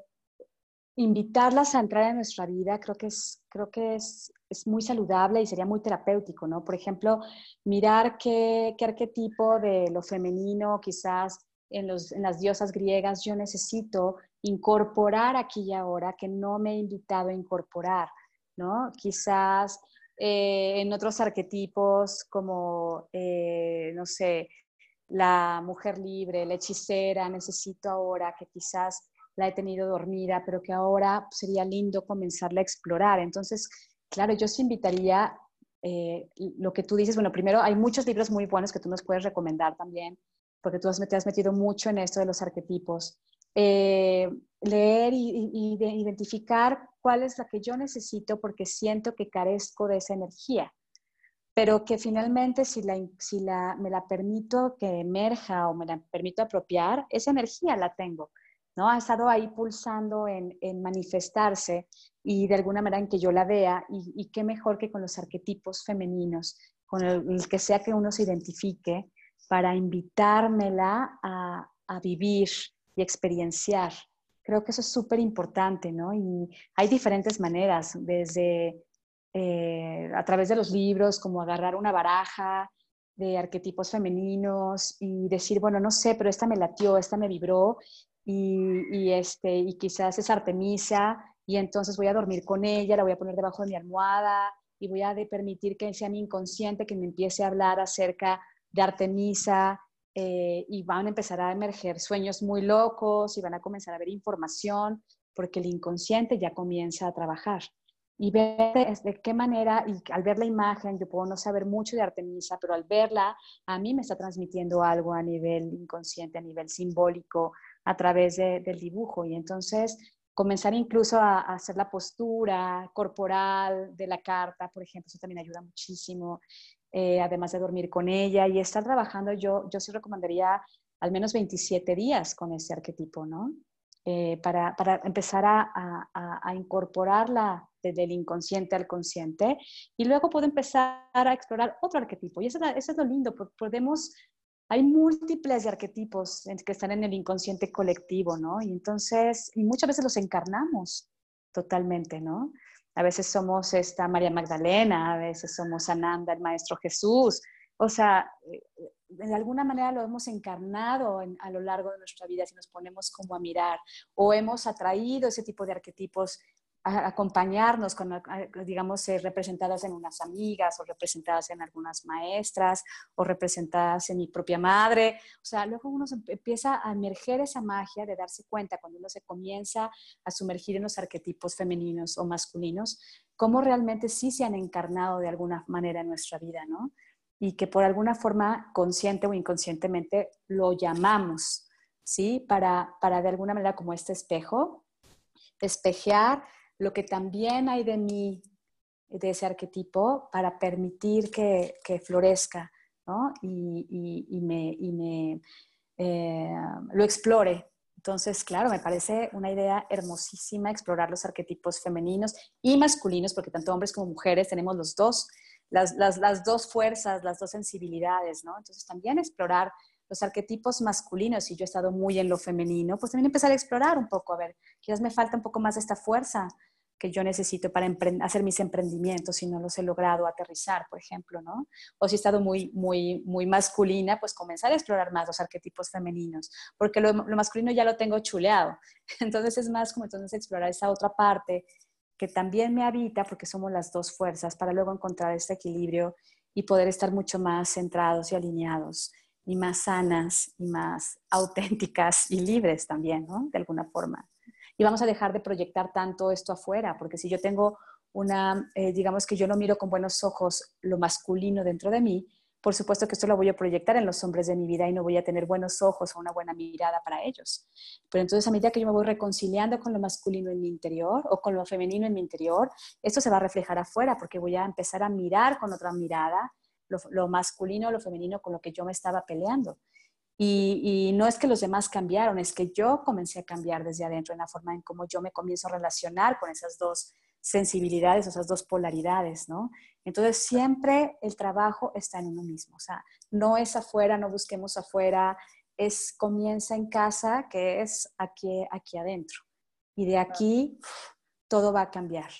invitarlas a entrar en nuestra vida creo que es, creo que es, es, muy saludable y sería muy terapéutico, ¿no? Por ejemplo, mirar qué, qué arquetipo de lo femenino quizás en, los, en, las diosas griegas yo necesito incorporar aquí y ahora que no me he invitado a incorporar, ¿no? Quizás eh, en otros arquetipos como, eh, no sé, la mujer libre, la hechicera, necesito ahora que quizás la he tenido dormida, pero que ahora sería lindo comenzarla a explorar. Entonces, claro, yo os invitaría, eh, lo que tú dices, bueno, primero hay muchos libros muy buenos que tú nos puedes recomendar también, porque tú te has metido mucho en esto de los arquetipos. Eh, leer y, y, identificar cuál es la que yo necesito porque siento que carezco de esa energía. pero que finalmente si, la, si la, me la permito que emerja o me la permito apropiar, esa energía la tengo. ¿No? Ha estado ahí pulsando en, manifestarse y de alguna manera en que yo la vea y, y qué mejor que con los arquetipos femeninos, con el, que sea que uno se identifique para invitármela a, a vivir y experienciar. Creo que eso es súper importante, ¿no? Y hay diferentes maneras, desde eh, a través de los libros, como agarrar una baraja de arquetipos femeninos y decir, bueno, no sé, pero esta me latió, esta me vibró y, este, y quizás es Artemisa y entonces voy a dormir con ella, la voy a poner debajo de mi almohada y voy a permitir que sea mi inconsciente que me empiece a hablar acerca de Artemisa eh, y van a empezar a emerger sueños muy locos y van a comenzar a ver información porque el inconsciente ya comienza a trabajar. Y ver de, qué manera, y al ver la imagen, yo puedo no saber mucho de Artemisa, pero al verla, a mí me está transmitiendo algo a nivel inconsciente, a nivel simbólico, a través del dibujo. Y entonces comenzar incluso a, hacer la postura corporal de la carta, por ejemplo, eso también ayuda muchísimo, eh, además de dormir con ella y estar trabajando, yo, yo sí recomendaría al menos 27 días con ese arquetipo, ¿no? Eh, para, para, empezar a, a, incorporarla desde el inconsciente al consciente y luego puedo empezar a explorar otro arquetipo. Y eso es lo lindo, podemos hay múltiples arquetipos que están en el inconsciente colectivo, ¿no? Y entonces, muchas veces los encarnamos totalmente, ¿no? A veces somos esta María Magdalena, a veces somos Ananda, el Maestro Jesús. O sea, eh, de alguna manera lo hemos encarnado a lo largo de nuestra vida si nos ponemos como a mirar o hemos atraído ese tipo de arquetipos acompañarnos, con, digamos, representadas en unas amigas o representadas en algunas maestras o representadas en mi propia madre. O sea, luego uno empieza a emerger esa magia de darse cuenta cuando uno se comienza a sumergir en los arquetipos femeninos o masculinos, cómo realmente sí se han encarnado de alguna manera en nuestra vida, ¿no? Y que por alguna forma, consciente o inconscientemente, lo llamamos, ¿sí? Para, para de alguna manera como este espejo, espejear lo que también hay de mí, de ese arquetipo, para permitir que, florezca ¿no? y, me, eh, lo explore. Entonces, claro, me parece una idea hermosísima explorar los arquetipos femeninos y masculinos, porque tanto hombres como mujeres tenemos los dos, las, las dos fuerzas, las dos sensibilidades, ¿no? Entonces, también explorar los arquetipos masculinos, y yo he estado muy en lo femenino, pues también empezar a explorar un poco, a ver, quizás me falta un poco más de esta fuerza que yo necesito para hacer mis emprendimientos si no los he logrado aterrizar, por ejemplo, ¿no? O si he estado muy, muy, muy masculina, pues comenzar a explorar más los arquetipos femeninos, porque lo, lo masculino ya lo tengo chuleado. Entonces es más como entonces explorar esa otra parte que también me habita, porque somos las dos fuerzas, para luego encontrar este equilibrio y poder estar mucho más centrados y alineados y más sanas y más auténticas y libres también, ¿no? De alguna forma. Y vamos a dejar de proyectar tanto esto afuera, porque si yo tengo una, eh, digamos que yo no miro con buenos ojos lo masculino dentro de mí, por supuesto que esto lo voy a proyectar en los hombres de mi vida y no voy a tener buenos ojos o una buena mirada para ellos. Pero entonces a medida que yo me voy reconciliando con lo masculino en mi interior o con lo femenino en mi interior, esto se va a reflejar afuera porque voy a empezar a mirar con otra mirada lo, masculino lo femenino con lo que yo me estaba peleando. Y, no es que los demás cambiaron, es que yo comencé a cambiar desde adentro en la forma en cómo yo me comienzo a relacionar con esas dos sensibilidades, esas dos polaridades, ¿no? Entonces siempre el trabajo está en uno mismo, o sea, no es afuera, no busquemos afuera, es comienza en casa, que es aquí, aquí adentro. Y de aquí todo va a cambiar.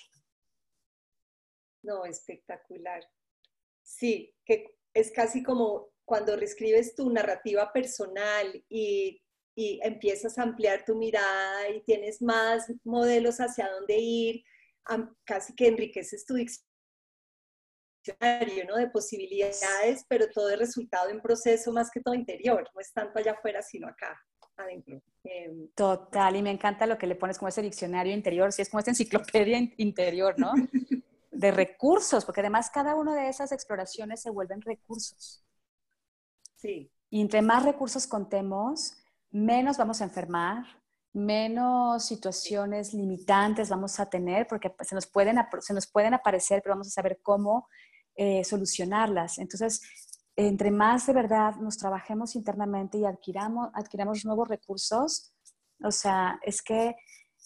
No, espectacular. Sí, que es casi como cuando reescribes tu narrativa personal y, empiezas a ampliar tu mirada y tienes más modelos hacia dónde ir, casi que enriqueces tu diccionario ¿no? de posibilidades, pero todo es resultado de un proceso más que todo interior, no es tanto allá afuera, sino acá. Adentro. Em, Total, y me encanta lo que le pones como ese diccionario interior, si es como esta enciclopedia interior, ¿no? de recursos, porque además cada una de esas exploraciones se vuelven recursos. Sí. Y entre más recursos contemos, menos vamos a enfermar, menos situaciones limitantes vamos a tener, porque se nos pueden, se nos pueden aparecer, pero vamos a saber cómo eh, solucionarlas. Entonces, entre más de verdad nos trabajemos internamente y adquiramos, adquiramos nuevos recursos, o sea, es que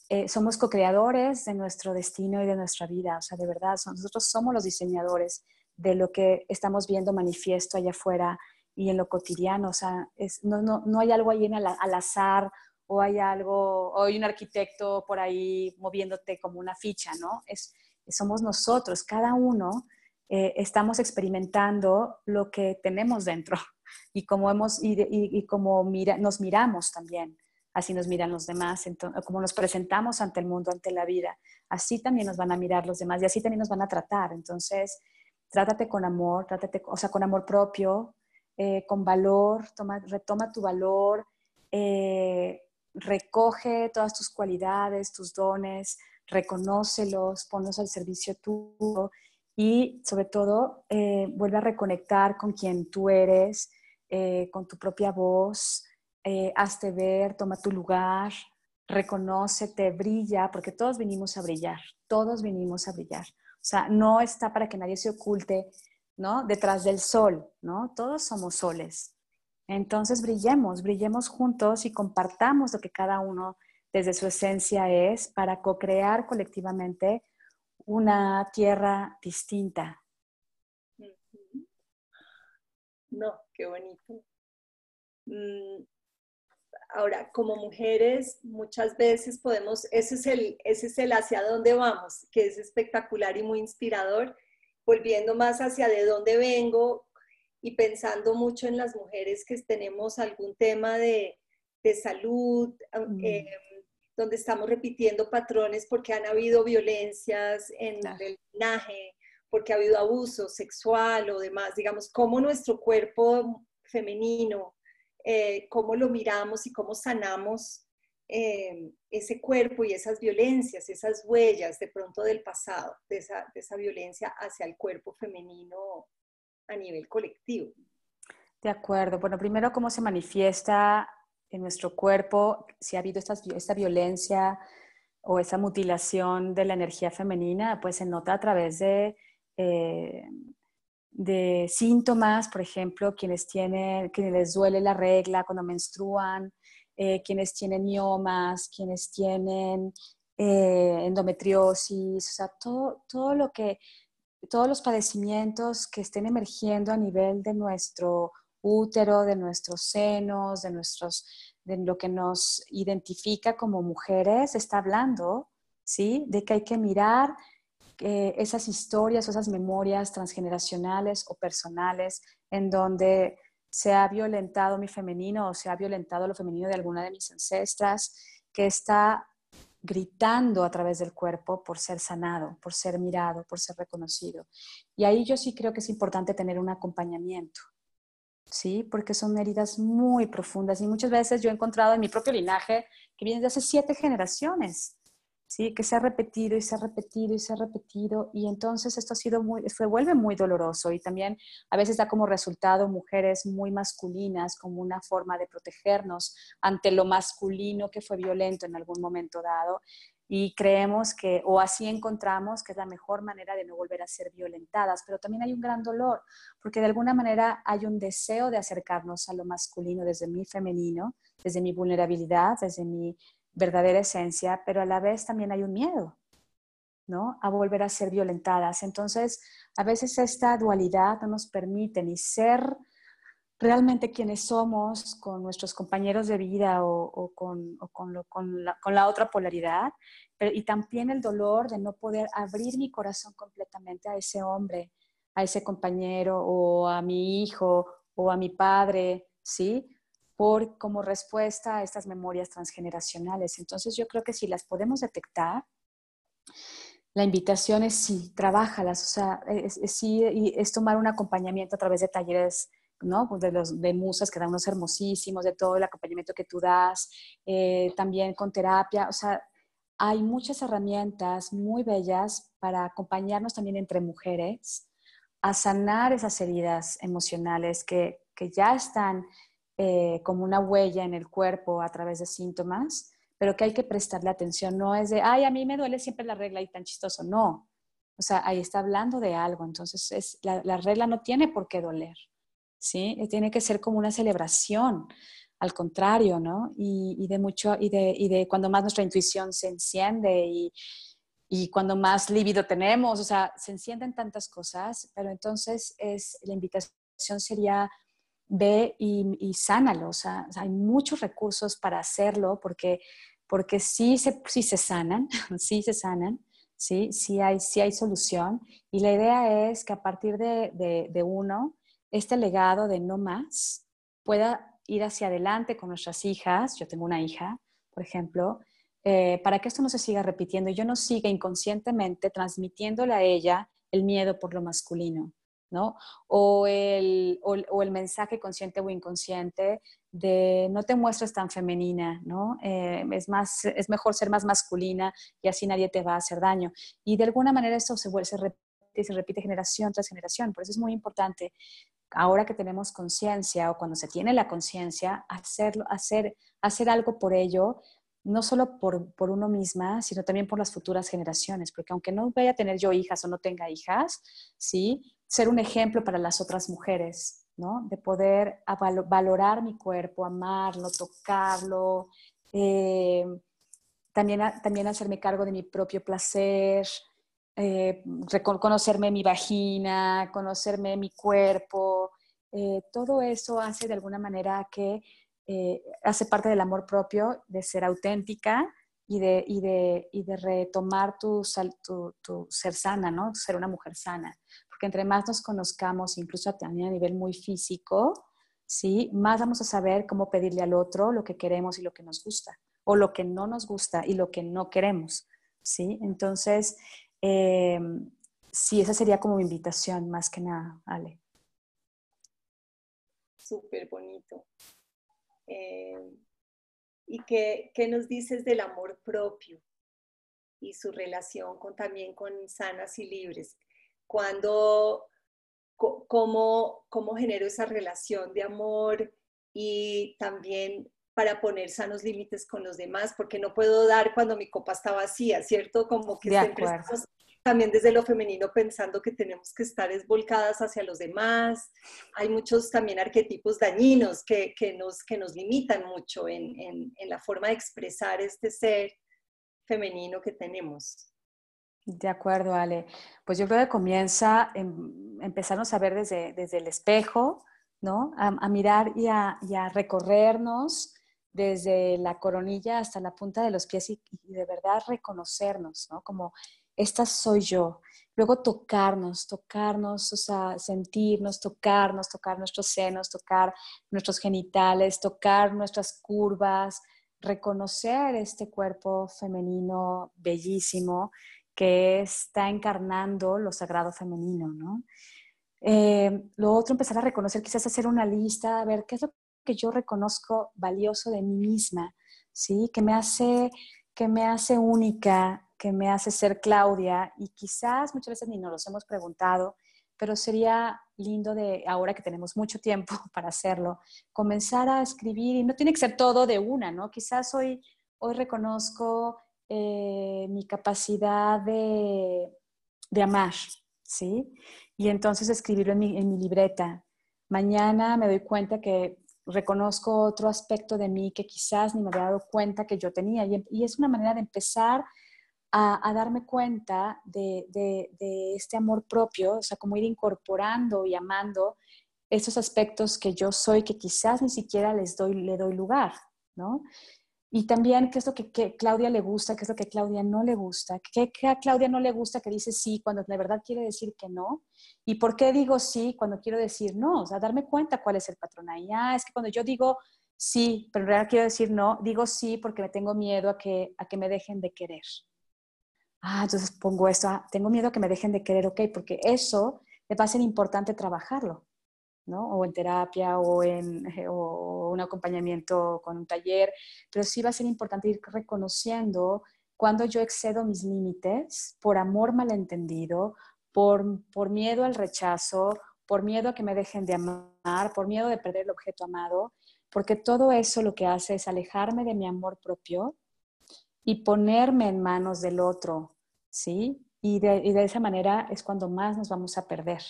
eh, somos co-creadores de nuestro destino y de nuestra vida, o sea, de verdad, nosotros somos los diseñadores de lo que estamos viendo manifiesto allá afuera y en lo cotidiano, o sea, no, no, no, hay algo ahí en al, azar o hay algo, o hay un arquitecto por ahí moviéndote como una ficha, ¿no? Es, somos nosotros, cada uno eh, estamos experimentando lo que tenemos dentro y como, hemos, y, y, como mira, nos miramos también, así nos miran los demás, como nos presentamos ante el mundo, ante la vida, así también nos van a mirar los demás y así también nos van a tratar. Entonces, trátate con amor, trátate, o sea, con amor propio, eh, con valor, toma, retoma tu valor, eh, recoge todas tus cualidades, tus dones, reconócelos, ponlos al servicio tuyo y sobre todo eh, vuelve a reconectar con quien tú eres, eh, con tu propia voz, eh, hazte ver, toma tu lugar, reconócete, brilla, porque todos venimos a brillar, todos venimos a brillar. O sea, no está para que nadie se oculte, ¿no? Detrás del sol, ¿no? Todos somos soles. Entonces brillemos, brillemos juntos y compartamos lo que cada uno desde su esencia es para co-crear colectivamente una tierra distinta. No, qué bonito. Ahora, como mujeres, muchas veces podemos, ese es el, ese es el hacia dónde vamos, que es espectacular y muy inspirador, volviendo más hacia de dónde vengo y pensando mucho en las mujeres que tenemos algún tema de, de salud, mm. eh, donde estamos repitiendo patrones porque han habido violencias en el linaje, porque ha habido abuso sexual o demás, digamos, cómo nuestro cuerpo femenino, eh, cómo lo miramos y cómo sanamos eh, ese cuerpo y esas violencias, esas huellas de pronto del pasado, de esa, de esa violencia hacia el cuerpo femenino a nivel colectivo. De acuerdo. Bueno, primero, cómo se manifiesta en nuestro cuerpo, si ha habido esta, esta violencia o esa mutilación de la energía femenina, pues se nota a través de, eh, de síntomas, por ejemplo, quienes, tienen, quienes les duele la regla cuando menstruan, eh, quienes tienen miomas, quienes tienen eh, endometriosis, o sea, todo, todo lo que, todos los padecimientos que estén emergiendo a nivel de nuestro útero, de nuestros senos, de, nuestros, de lo que nos identifica como mujeres, está hablando, ¿sí? De que hay que mirar eh, esas historias o esas memorias transgeneracionales o personales en donde se ha violentado mi femenino o se ha violentado lo femenino de alguna de mis ancestras, que está gritando a través del cuerpo por ser sanado, por ser mirado, por ser reconocido. Y ahí yo sí creo que es importante tener un acompañamiento, ¿sí? Porque son heridas muy profundas y muchas veces yo he encontrado en mi propio linaje que viene de hace siete generaciones, ¿sí? Que se ha repetido y se ha repetido y se ha repetido y entonces esto ha sido muy, se vuelve muy doloroso y también a veces da como resultado mujeres muy masculinas como una forma de protegernos ante lo masculino que fue violento en algún momento dado y creemos que, o así encontramos que es la mejor manera de no volver a ser violentadas, pero también hay un gran dolor, porque de alguna manera hay un deseo de acercarnos a lo masculino desde mi femenino, desde mi vulnerabilidad, desde mi verdadera esencia, pero a la vez también hay un miedo, ¿no? A volver a ser violentadas. Entonces, a veces esta dualidad no nos permite ni ser realmente quienes somos con nuestros compañeros de vida o, con, la, otra polaridad, y también el dolor de no poder abrir mi corazón completamente a ese hombre, a ese compañero o a mi hijo o a mi padre, ¿sí? Por, como respuesta a estas memorias transgeneracionales. Entonces yo creo que si las podemos detectar, la invitación es sí, trabajalas, o sea, es, sí, es tomar un acompañamiento a través de talleres ¿no? Pues de, los, de musas que dan unos hermosísimos, de todo el acompañamiento que tú das, eh, también con terapia, o sea, hay muchas herramientas muy bellas para acompañarnos también entre mujeres a sanar esas heridas emocionales que, que ya están eh, como una huella en el cuerpo a través de síntomas, pero que hay que prestarle atención. No es de, ay, a mí me duele siempre la regla y tan chistoso. No, o sea, ahí está hablando de algo. Entonces, es, la, regla no tiene por qué doler, ¿sí? Tiene que ser como una celebración, al contrario, ¿no? Y, de mucho, y de, cuando más nuestra intuición se enciende y, y cuando más líbido tenemos, o sea, se encienden tantas cosas, pero entonces es, la invitación sería ve y, y sánalo, o sea, hay muchos recursos para hacerlo porque, porque sí, se, sí se sanan, sí se sanan, sí, sí hay, sí hay solución. Y la idea es que a partir de, de, de uno, este legado de no más pueda ir hacia adelante con nuestras hijas, yo tengo una hija, por ejemplo, eh, para que esto no se siga repitiendo y yo no siga inconscientemente transmitiéndole a ella el miedo por lo masculino, ¿no? O el, o, el mensaje consciente o inconsciente de no te muestres tan femenina, ¿no? Eh, es, más, es mejor ser más masculina y así nadie te va a hacer daño. Y de alguna manera esto se, se repite, se repite generación tras generación, por eso es muy importante ahora que tenemos conciencia o cuando se tiene la conciencia, hacerlo, hacer, hacer algo por ello, no solo por, por, uno misma, sino también por las futuras generaciones, porque aunque no vaya a tener yo hijas o no tenga hijas, ¿sí? Ser un ejemplo para las otras mujeres, ¿no? De poder valorar mi cuerpo, amarlo, tocarlo, eh, también, también hacerme cargo de mi propio placer, eh, reconocerme mi vagina, conocerme mi cuerpo, eh, todo eso hace de alguna manera que eh, hace parte del amor propio, de ser auténtica y de, y de, y de retomar tu, tu, tu, ser sana, ¿no? Ser una mujer sana. Porque entre más nos conozcamos, incluso también a nivel muy físico, ¿sí? Más vamos a saber cómo pedirle al otro lo que queremos y lo que nos gusta, o lo que no nos gusta y lo que no queremos, ¿sí? Entonces, eh, sí, esa sería como mi invitación, más que nada, Ale. Súper bonito. Eh, ¿Y qué, qué, nos dices del amor propio y su relación con, también con sanas y libres? Cuando, cómo, ¿Cómo genero esa relación de amor y también para poner sanos límites con los demás? Porque no puedo dar cuando mi copa está vacía, ¿cierto? Como que siempre estamos también desde lo femenino pensando que tenemos que estar esvolcadas hacia los demás. Hay muchos también arquetipos dañinos que, que nos, que nos limitan mucho en, en, en, la forma de expresar este ser femenino que tenemos. De acuerdo, Ale. Pues yo creo que comienza, en, empezarnos a ver desde, desde el espejo, ¿no? A, mirar y a, y a, recorrernos desde la coronilla hasta la punta de los pies y, y de verdad reconocernos, ¿no? Como esta soy yo. Luego tocarnos, tocarnos, o sea, sentirnos, tocarnos, tocar nuestros senos, tocar nuestros genitales, tocar nuestras curvas, reconocer este cuerpo femenino bellísimo que está encarnando lo sagrado femenino, ¿no? Eh, lo otro, empezar a reconocer, quizás hacer una lista, a ver qué es lo que yo reconozco valioso de mí misma, ¿sí? Que me hace, que me hace única, que me hace ser Claudia y quizás muchas veces ni nos los hemos preguntado, pero sería lindo de ahora que tenemos mucho tiempo para hacerlo, comenzar a escribir y no tiene que ser todo de una, ¿no? Quizás hoy, hoy reconozco eh, mi capacidad de, de, amar, ¿sí? Y entonces escribirlo en mi, libreta. Mañana me doy cuenta que reconozco otro aspecto de mí que quizás ni me había dado cuenta que yo tenía. Y, y es una manera de empezar a, darme cuenta de, este amor propio, o sea, como ir incorporando y amando esos aspectos que yo soy que quizás ni siquiera les doy, le doy lugar, ¿no? Y también qué es lo que, Claudia le gusta, qué es lo que Claudia no le gusta, qué, a Claudia no le gusta que dice sí cuando de verdad quiere decir que no, y por qué digo sí cuando quiero decir no, o sea, darme cuenta cuál es el patrón ahí. Ah, es que cuando yo digo sí, pero en realidad quiero decir no, digo sí porque me tengo miedo a que, a que me dejen de querer, ah, entonces pongo esto, ah, tengo miedo que me dejen de querer, ok, porque eso va a ser importante trabajarlo, O en terapia o en o un acompañamiento con un taller, pero sí va a ser importante ir reconociendo cuando yo excedo mis límites por amor malentendido, por, por miedo al rechazo, por miedo a que me dejen de amar, por miedo de perder el objeto amado, porque todo eso lo que hace es alejarme de mi amor propio y ponerme en manos del otro, ¿sí? Y de, y de, esa manera es cuando más nos vamos a perder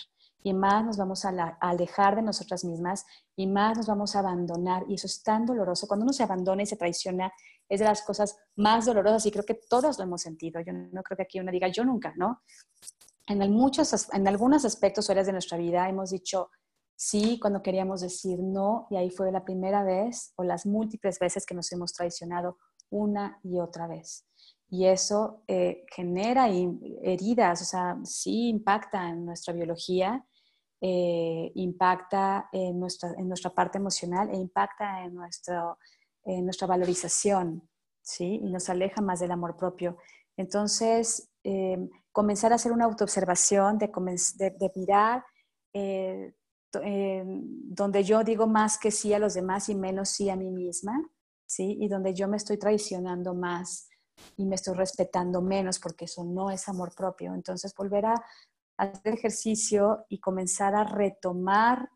y más nos vamos a, a, alejar de nosotras mismas y más nos vamos a abandonar. Y eso es tan doloroso. Cuando uno se abandona y se traiciona, es de las cosas más dolorosas y creo que todos lo hemos sentido. Yo no creo que aquí uno diga yo nunca, ¿no? En, muchos, en algunos aspectos o áreas de nuestra vida hemos dicho sí cuando queríamos decir no y ahí fue la primera vez o las múltiples veces que nos hemos traicionado una y otra vez. Y eso eh, genera heridas, o sea, sí impacta en nuestra biología, eh, impacta en nuestra, en nuestra parte emocional e impacta en, nuestro, en nuestra valorización, ¿sí? Y nos aleja más del amor propio. Entonces, eh, comenzar a hacer una autoobservación, de, de, mirar eh, donde yo digo más que sí a los demás y menos sí a mí misma, ¿sí? Y donde yo me estoy traicionando más y me estoy respetando menos porque eso no es amor propio. Entonces, volver a hacer ejercicio y comenzar a retomar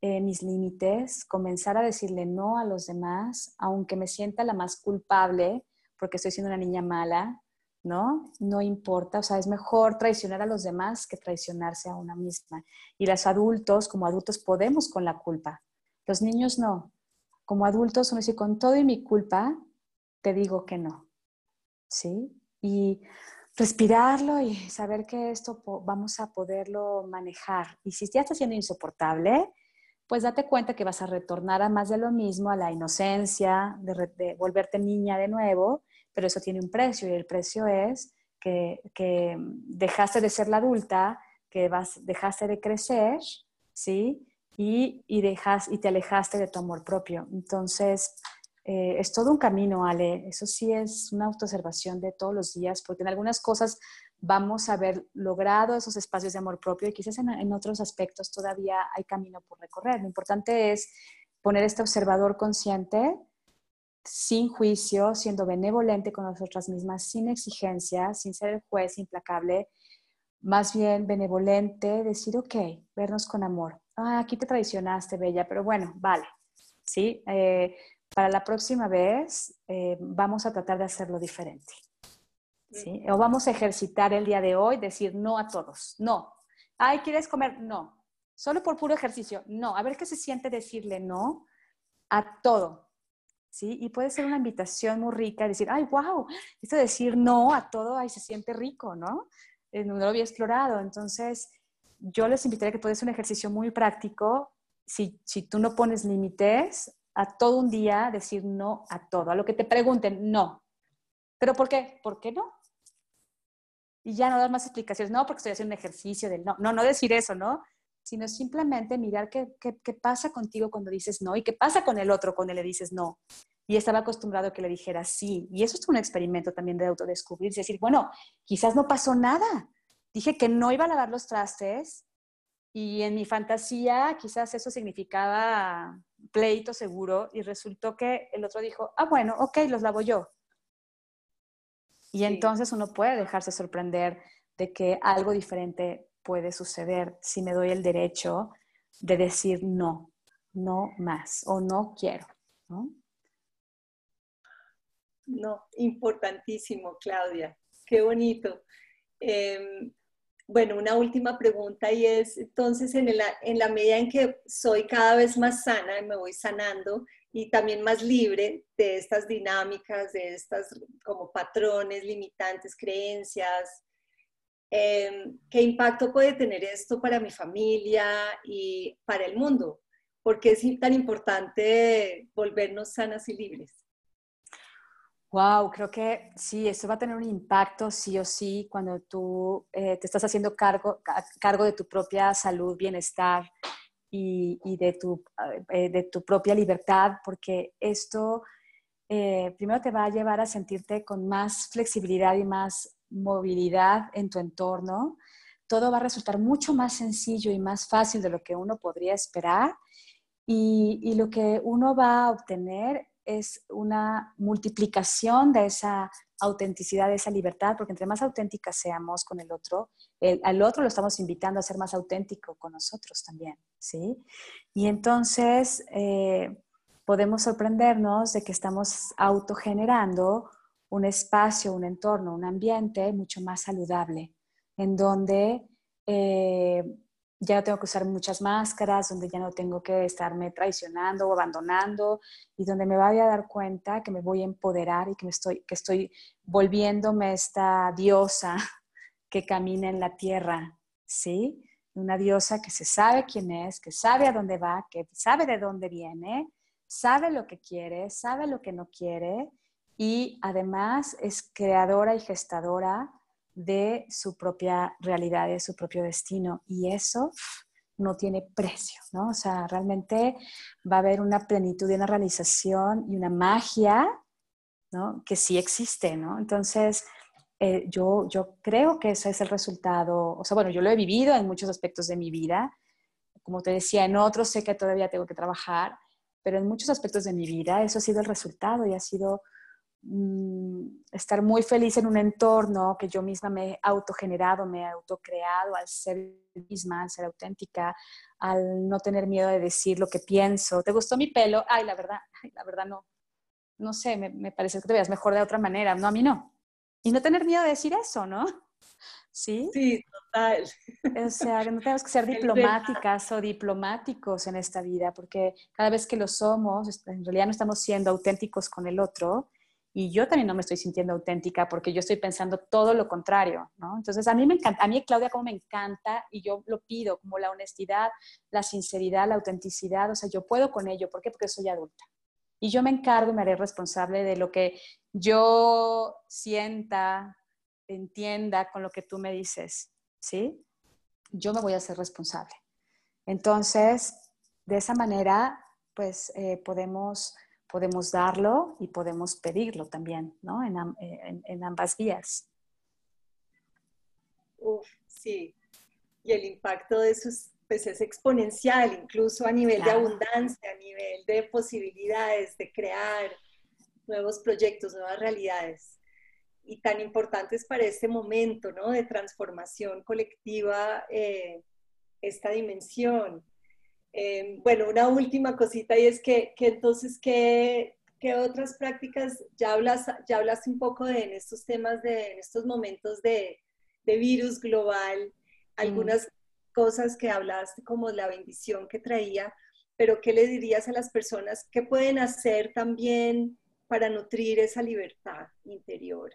eh, mis límites, comenzar a decirle no a los demás, aunque me sienta la más culpable porque estoy siendo una niña mala, ¿no? No importa, o sea, es mejor traicionar a los demás que traicionarse a una misma. Y los adultos, como adultos, podemos con la culpa. Los niños no. Como adultos, uno dice, con todo y mi culpa, te digo que no. ¿Sí? Y respirarlo y saber que esto vamos a poderlo manejar. Y si ya está siendo insoportable, pues date cuenta que vas a retornar a más de lo mismo, a la inocencia, de, volverte niña de nuevo, pero eso tiene un precio y el precio es que, dejaste de ser la adulta, que vas, dejaste de crecer, ¿sí? Y, y, dejas, y te alejaste de tu amor propio. Entonces, eh, es todo un camino, Ale. Eso sí es una autoobservación de todos los días, porque en algunas cosas vamos a haber logrado esos espacios de amor propio y quizás en, otros aspectos todavía hay camino por recorrer. Lo importante es poner este observador consciente, sin juicio, siendo benevolente con nosotras mismas, sin exigencia, sin ser el juez implacable, más bien benevolente, decir, ok, vernos con amor. Ah, aquí te traicionaste, Bella, pero bueno, vale. ¿Sí? Eh, para la próxima vez eh, vamos a tratar de hacerlo diferente. ¿sí? O vamos a ejercitar el día de hoy, decir no a todos, no. Ay, ¿quieres comer? No. Solo por puro ejercicio, no. A ver qué se siente decirle no a todo. ¿Sí? Y puede ser una invitación muy rica, decir, ay, wow, esto de decir no a todo, ay, se siente rico, ¿no? No lo había explorado. Entonces, yo les invitaría que puede ser un ejercicio muy práctico. Si, si tú no pones límites, a todo un día decir no a todo, a lo que te pregunten, no. ¿Pero por qué? ¿Por qué no? Y ya no dar más explicaciones, no, porque estoy haciendo un ejercicio del no, no, no decir eso, ¿no? Sino simplemente mirar qué, qué, qué pasa contigo cuando dices no y qué pasa con el otro cuando le dices no. Y estaba acostumbrado a que le dijera sí. Y eso es un experimento también de autodescubrirse, decir, bueno, quizás no pasó nada. Dije que no iba a lavar los trastes y en mi fantasía quizás eso significaba pleito seguro y resultó que el otro dijo, ah, bueno, ok, los lavo yo. Y entonces uno puede dejarse sorprender de que algo diferente puede suceder si me doy el derecho de decir no, no más o no quiero. ¿no? No, importantísimo, Claudia. Qué bonito. Em, bueno, una última pregunta y es, entonces, en, en la medida en que soy cada vez más sana y me voy sanando y también más libre de estas dinámicas, de estas como patrones, limitantes, creencias, em, ¿qué impacto puede tener esto para mi familia y para el mundo? ¿Por qué es tan importante volvernos sanas y libres? Wow, creo que sí, eso va a tener un impacto sí o sí cuando tú eh, te estás haciendo cargo, cargo de tu propia salud, bienestar y, de, tu, eh, de tu propia libertad, porque esto eh, primero te va a llevar a sentirte con más flexibilidad y más movilidad en tu entorno. Todo va a resultar mucho más sencillo y más fácil de lo que uno podría esperar. Y, y lo que uno va a obtener es una multiplicación de esa autenticidad, de esa libertad, porque entre más auténticas seamos con el otro, al otro lo estamos invitando a ser más auténtico con nosotros también, ¿sí? Y entonces eh, podemos sorprendernos de que estamos autogenerando un espacio, un entorno, un ambiente mucho más saludable, en donde eh, ya no tengo que usar muchas máscaras, donde ya no tengo que estarme traicionando o abandonando y donde me voy a dar cuenta que me voy a empoderar y que, estoy, que estoy volviéndome esta diosa que camina en la tierra, ¿sí? Una diosa que se sabe quién es, que sabe a dónde va, que sabe de dónde viene, sabe lo que quiere, sabe lo que no quiere y además es creadora y gestadora de su propia realidad, de su propio destino. Y eso no tiene precio, ¿no? O sea, realmente va a haber una plenitud y una realización y una magia, ¿no? Que sí existe, ¿no? Entonces, eh, yo, yo creo que ese es el resultado, o sea, bueno, yo lo he vivido en muchos aspectos de mi vida, como te decía, en otros sé que todavía tengo que trabajar, pero en muchos aspectos de mi vida eso ha sido el resultado y ha sido estar muy feliz en un entorno que yo misma me he autogenerado, me he autocreado al ser misma, al ser auténtica, al no tener miedo de decir lo que pienso. ¿Te gustó mi pelo? Ay, la verdad, la verdad no. No sé, me, me parece que te veas mejor de otra manera. No, a mí no. Y no tener miedo de decir eso, ¿no? ¿Sí? Sí, total. O sea, que no tenemos que ser diplomáticas o diplomáticos en esta vida, porque cada vez que lo somos, en realidad no estamos siendo auténticos con el otro y yo también no me estoy sintiendo auténtica porque yo estoy pensando todo lo contrario, ¿no? Entonces, a mí me encanta, a mí Claudia como me encanta y yo lo pido como la honestidad, la sinceridad, la autenticidad, o sea, yo puedo con ello, ¿por qué? Porque soy adulta. Y yo me encargo y me haré responsable de lo que yo sienta, entienda con lo que tú me dices, ¿sí? Yo me voy a hacer responsable. Entonces, de esa manera, pues eh, podemos podemos darlo y podemos pedirlo también, ¿no? En, ambas vías. Uf, sí. Y el impacto de eso es, pues es exponencial, incluso a nivel de abundancia, a nivel de posibilidades de crear nuevos proyectos, nuevas realidades. Y tan importantes para este momento, ¿no? De transformación colectiva, eh, esta dimensión. Em, bueno, una última cosita y es que, que entonces, ¿qué, ¿qué, otras prácticas? Ya hablas, ya hablas un poco de en estos temas, de, en estos momentos de, de virus global, algunas cosas que hablaste como la bendición que traía, pero ¿qué le dirías a las personas? ¿Qué pueden hacer también para nutrir esa libertad interior?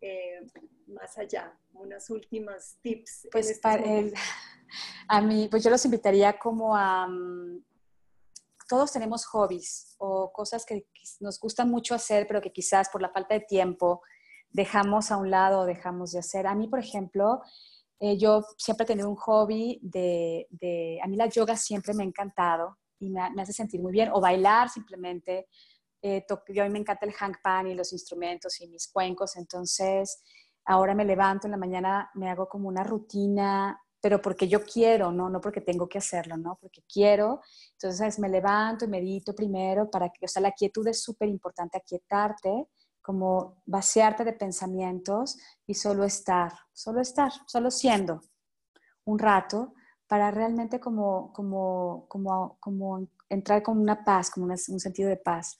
Eh, más allá, unas últimas tips. Pues para el, a mí, pues yo los invitaría como a... Mm, todos tenemos hobbies o cosas que nos gustan mucho hacer, pero que quizás por la falta de tiempo dejamos a un lado o dejamos de hacer. A mí, por ejemplo, eh, yo siempre he tenido un hobby de, a mí la yoga siempre me ha encantado y me, hace sentir muy bien, o bailar simplemente. Eh, yo a mí me encanta el hangpan y los instrumentos y mis cuencos, entonces ahora me levanto en la mañana, me hago como una rutina pero porque yo quiero, ¿no? No porque tengo que hacerlo, ¿no? Porque quiero. Entonces me levanto y medito primero para que, o sea, la quietud es súper importante, aquietarte, como vaciarte de pensamientos y solo estar, solo estar, solo siendo un rato para realmente como, como, como, como entrar con una paz, como un sentido de paz.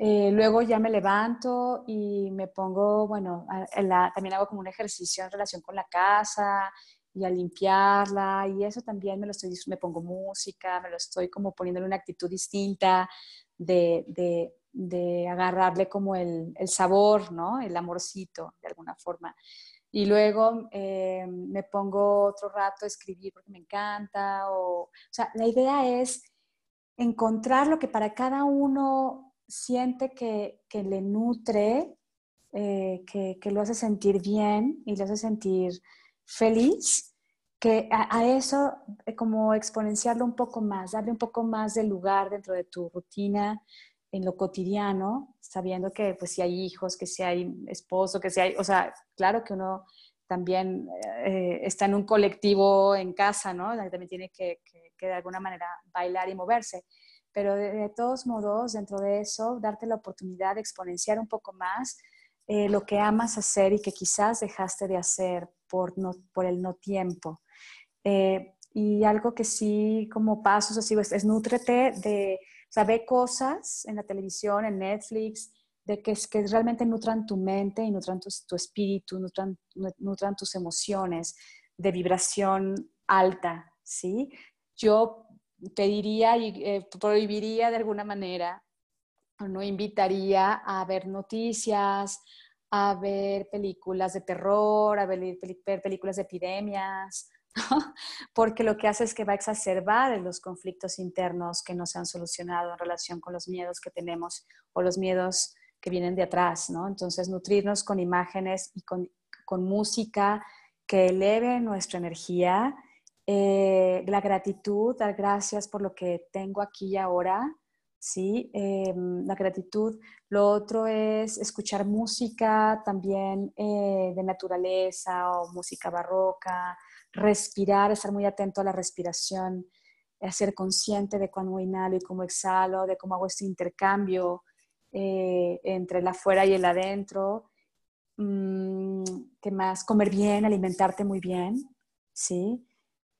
Eh, luego ya me levanto y me pongo, bueno, también hago como un ejercicio en relación con la casa, y a limpiarla y eso también me lo estoy, me pongo música, me lo estoy como poniendo en una actitud distinta de, de, de agarrarle como el, el, sabor, ¿no? El amorcito de alguna forma. Y luego eh, me pongo otro rato a escribir porque me encanta. O, o sea, la idea es encontrar lo que para cada uno siente que, que le nutre, eh, que, que, lo hace sentir bien y lo hace sentir feliz, que a, eso eh, como exponenciarlo un poco más, darle un poco más de lugar dentro de tu rutina, en lo cotidiano, sabiendo que pues si hay hijos, que si hay esposo, que si hay, o sea, claro que uno también eh, está en un colectivo en casa, ¿no? También tiene que, que, de alguna manera bailar y moverse. Pero de, todos modos, dentro de eso, darte la oportunidad de exponenciar un poco más eh, lo que amas hacer y que quizás dejaste de hacer por, no, por el no tiempo. Eh, y algo que sí, como pasos así, es, es nútrete de, saber cosas en la televisión, en Netflix, de que, que realmente nutran tu mente y nutran tu, tu espíritu, nutran, nutran tus emociones de vibración alta, ¿sí? Yo pediría y eh, prohibiría de alguna manera, o no invitaría a ver noticias, a ver películas de terror, a ver, películas de epidemias, porque lo que hace es que va a exacerbar los conflictos internos que no se han solucionado en relación con los miedos que tenemos o los miedos que vienen de atrás, ¿no? Entonces, nutrirnos con imágenes y con, con música que eleve nuestra energía, eh, la gratitud, dar gracias por lo que tengo aquí y ahora, ¿sí? Em, la gratitud. Lo otro es escuchar música también eh, de naturaleza o música barroca, respirar, estar muy atento a la respiración, ser consciente de cuándo inhalo y cómo exhalo, de cómo hago este intercambio eh, entre el afuera y el adentro. Mm, ¿Qué más? Comer bien, alimentarte muy bien, ¿sí?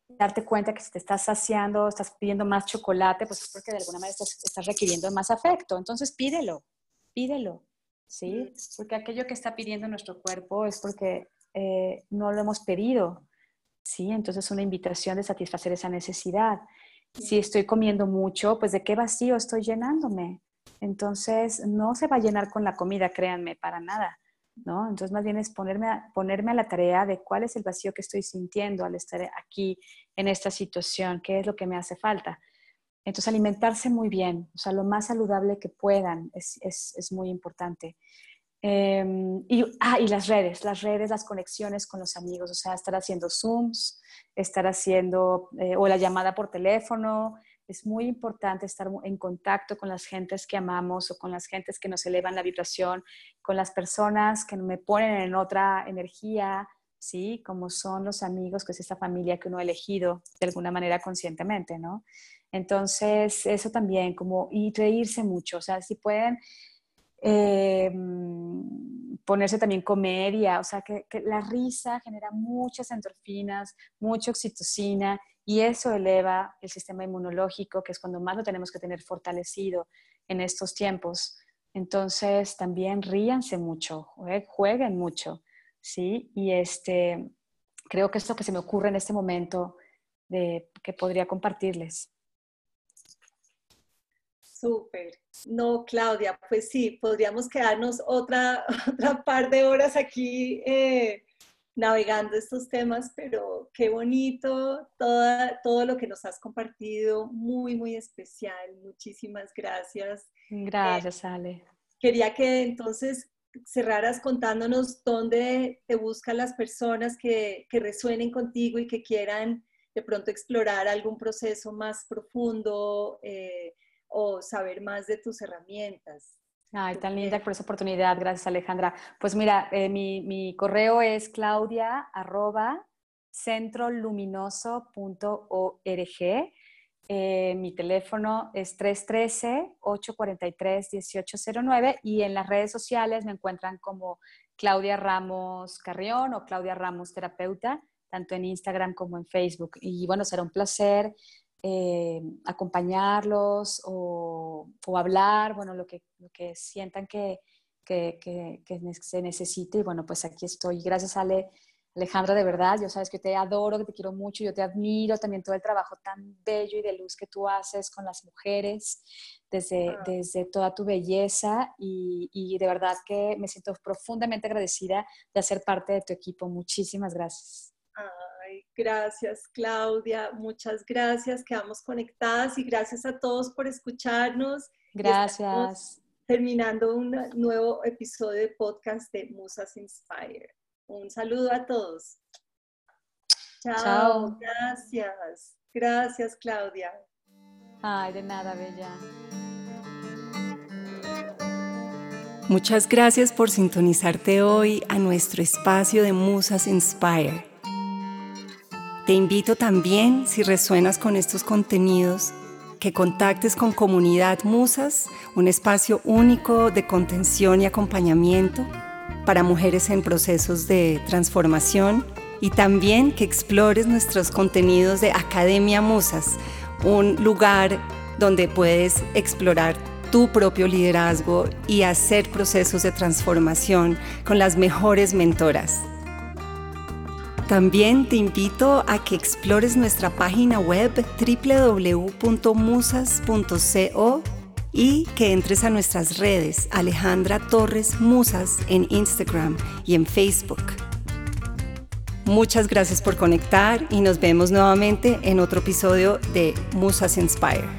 Darte cuenta que si te estás saciando, estás pidiendo más chocolate, pues es porque de alguna manera estás, requiriendo más afecto. Entonces pídelo, pídelo, ¿sí? Porque aquello que está pidiendo nuestro cuerpo es porque eh, no lo hemos pedido, ¿sí? Entonces es una invitación de satisfacer esa necesidad. Si estoy comiendo mucho, pues de qué vacío estoy llenándome. Entonces no se va a llenar con la comida, créanme, para nada. ¿no? Entonces más bien es ponerme a, ponerme a la tarea de cuál es el vacío que estoy sintiendo al estar aquí en esta situación, qué es lo que me hace falta. Entonces alimentarse muy bien, o sea, lo más saludable que puedan es, es, es muy importante. Em, y, ah, y las redes, las redes, las conexiones con los amigos, o sea, estar haciendo Zooms, estar haciendo, eh, o la llamada por teléfono. Es muy importante estar en contacto con las gentes que amamos o con las gentes que nos elevan la vibración, con las personas que me ponen en otra energía, ¿sí? Como son los amigos, que es esta familia que uno ha elegido de alguna manera conscientemente, ¿no? Entonces, eso también, como, y reírse mucho, o sea, si pueden eh, ponerse también comedia, o sea, que, la risa genera muchas endorfinas, mucha oxitocina y eso eleva el sistema inmunológico, que es cuando más lo tenemos que tener fortalecido en estos tiempos. Entonces, también ríanse mucho, jueguen mucho, ¿sí? Y este, creo que es que se me ocurre en este momento de, que podría compartirles. Súper. No, Claudia, pues sí, podríamos quedarnos otra, otra par de horas aquí eh, navegando estos temas, pero qué bonito toda, todo lo que nos has compartido, muy, muy especial. Muchísimas gracias. Gracias, Ale. Quería que entonces cerraras contándonos dónde te buscan las personas que, que resuenen contigo y que quieran de pronto explorar algún proceso más profundo. Eh, o saber más de tus herramientas. Ay, tan linda por esa oportunidad. Gracias, Alejandra. Pues mira, eh, mi, mi, correo es claudia arroba centroluminoso.org. Eh, mi teléfono es 313-843-1809 y en las redes sociales me encuentran como Claudia Ramos Carrión o Claudia Ramos Terapeuta, tanto en Instagram como en Facebook. Y bueno, será un placer eh, acompañarlos o, hablar, bueno, lo que, lo que sientan que, que, que, se necesite. Y bueno, pues aquí estoy. Gracias, Ale, Alejandra, de verdad. Yo sabes que te adoro, que te quiero mucho. Yo te admiro también todo el trabajo tan bello y de luz que tú haces con las mujeres, desde, ah. desde toda tu belleza. Y, y de verdad que me siento profundamente agradecida de ser parte de tu equipo. Muchísimas gracias. Gracias, Claudia. Muchas gracias. Quedamos conectadas y gracias a todos por escucharnos. Gracias. Terminando un nuevo episodio de podcast de Musas Inspire. Un saludo a todos. Chao. Gracias. Gracias, Claudia. Ay, de nada, Bella. Muchas gracias por sintonizarte hoy a nuestro espacio de Musas Inspire. Te invito también, si resuenas con estos contenidos, que contactes con Comunidad Musas, un espacio único de contención y acompañamiento para mujeres en procesos de transformación y también que explores nuestros contenidos de Academia Musas, un lugar donde puedes explorar tu propio liderazgo y hacer procesos de transformación con las mejores mentoras. También te invito a que explores nuestra página web www.musas.co y que entres a nuestras redes Alejandra Torres Musas en Instagram y en Facebook. Muchas gracias por conectar y nos vemos nuevamente en otro episodio de Musas Inspire.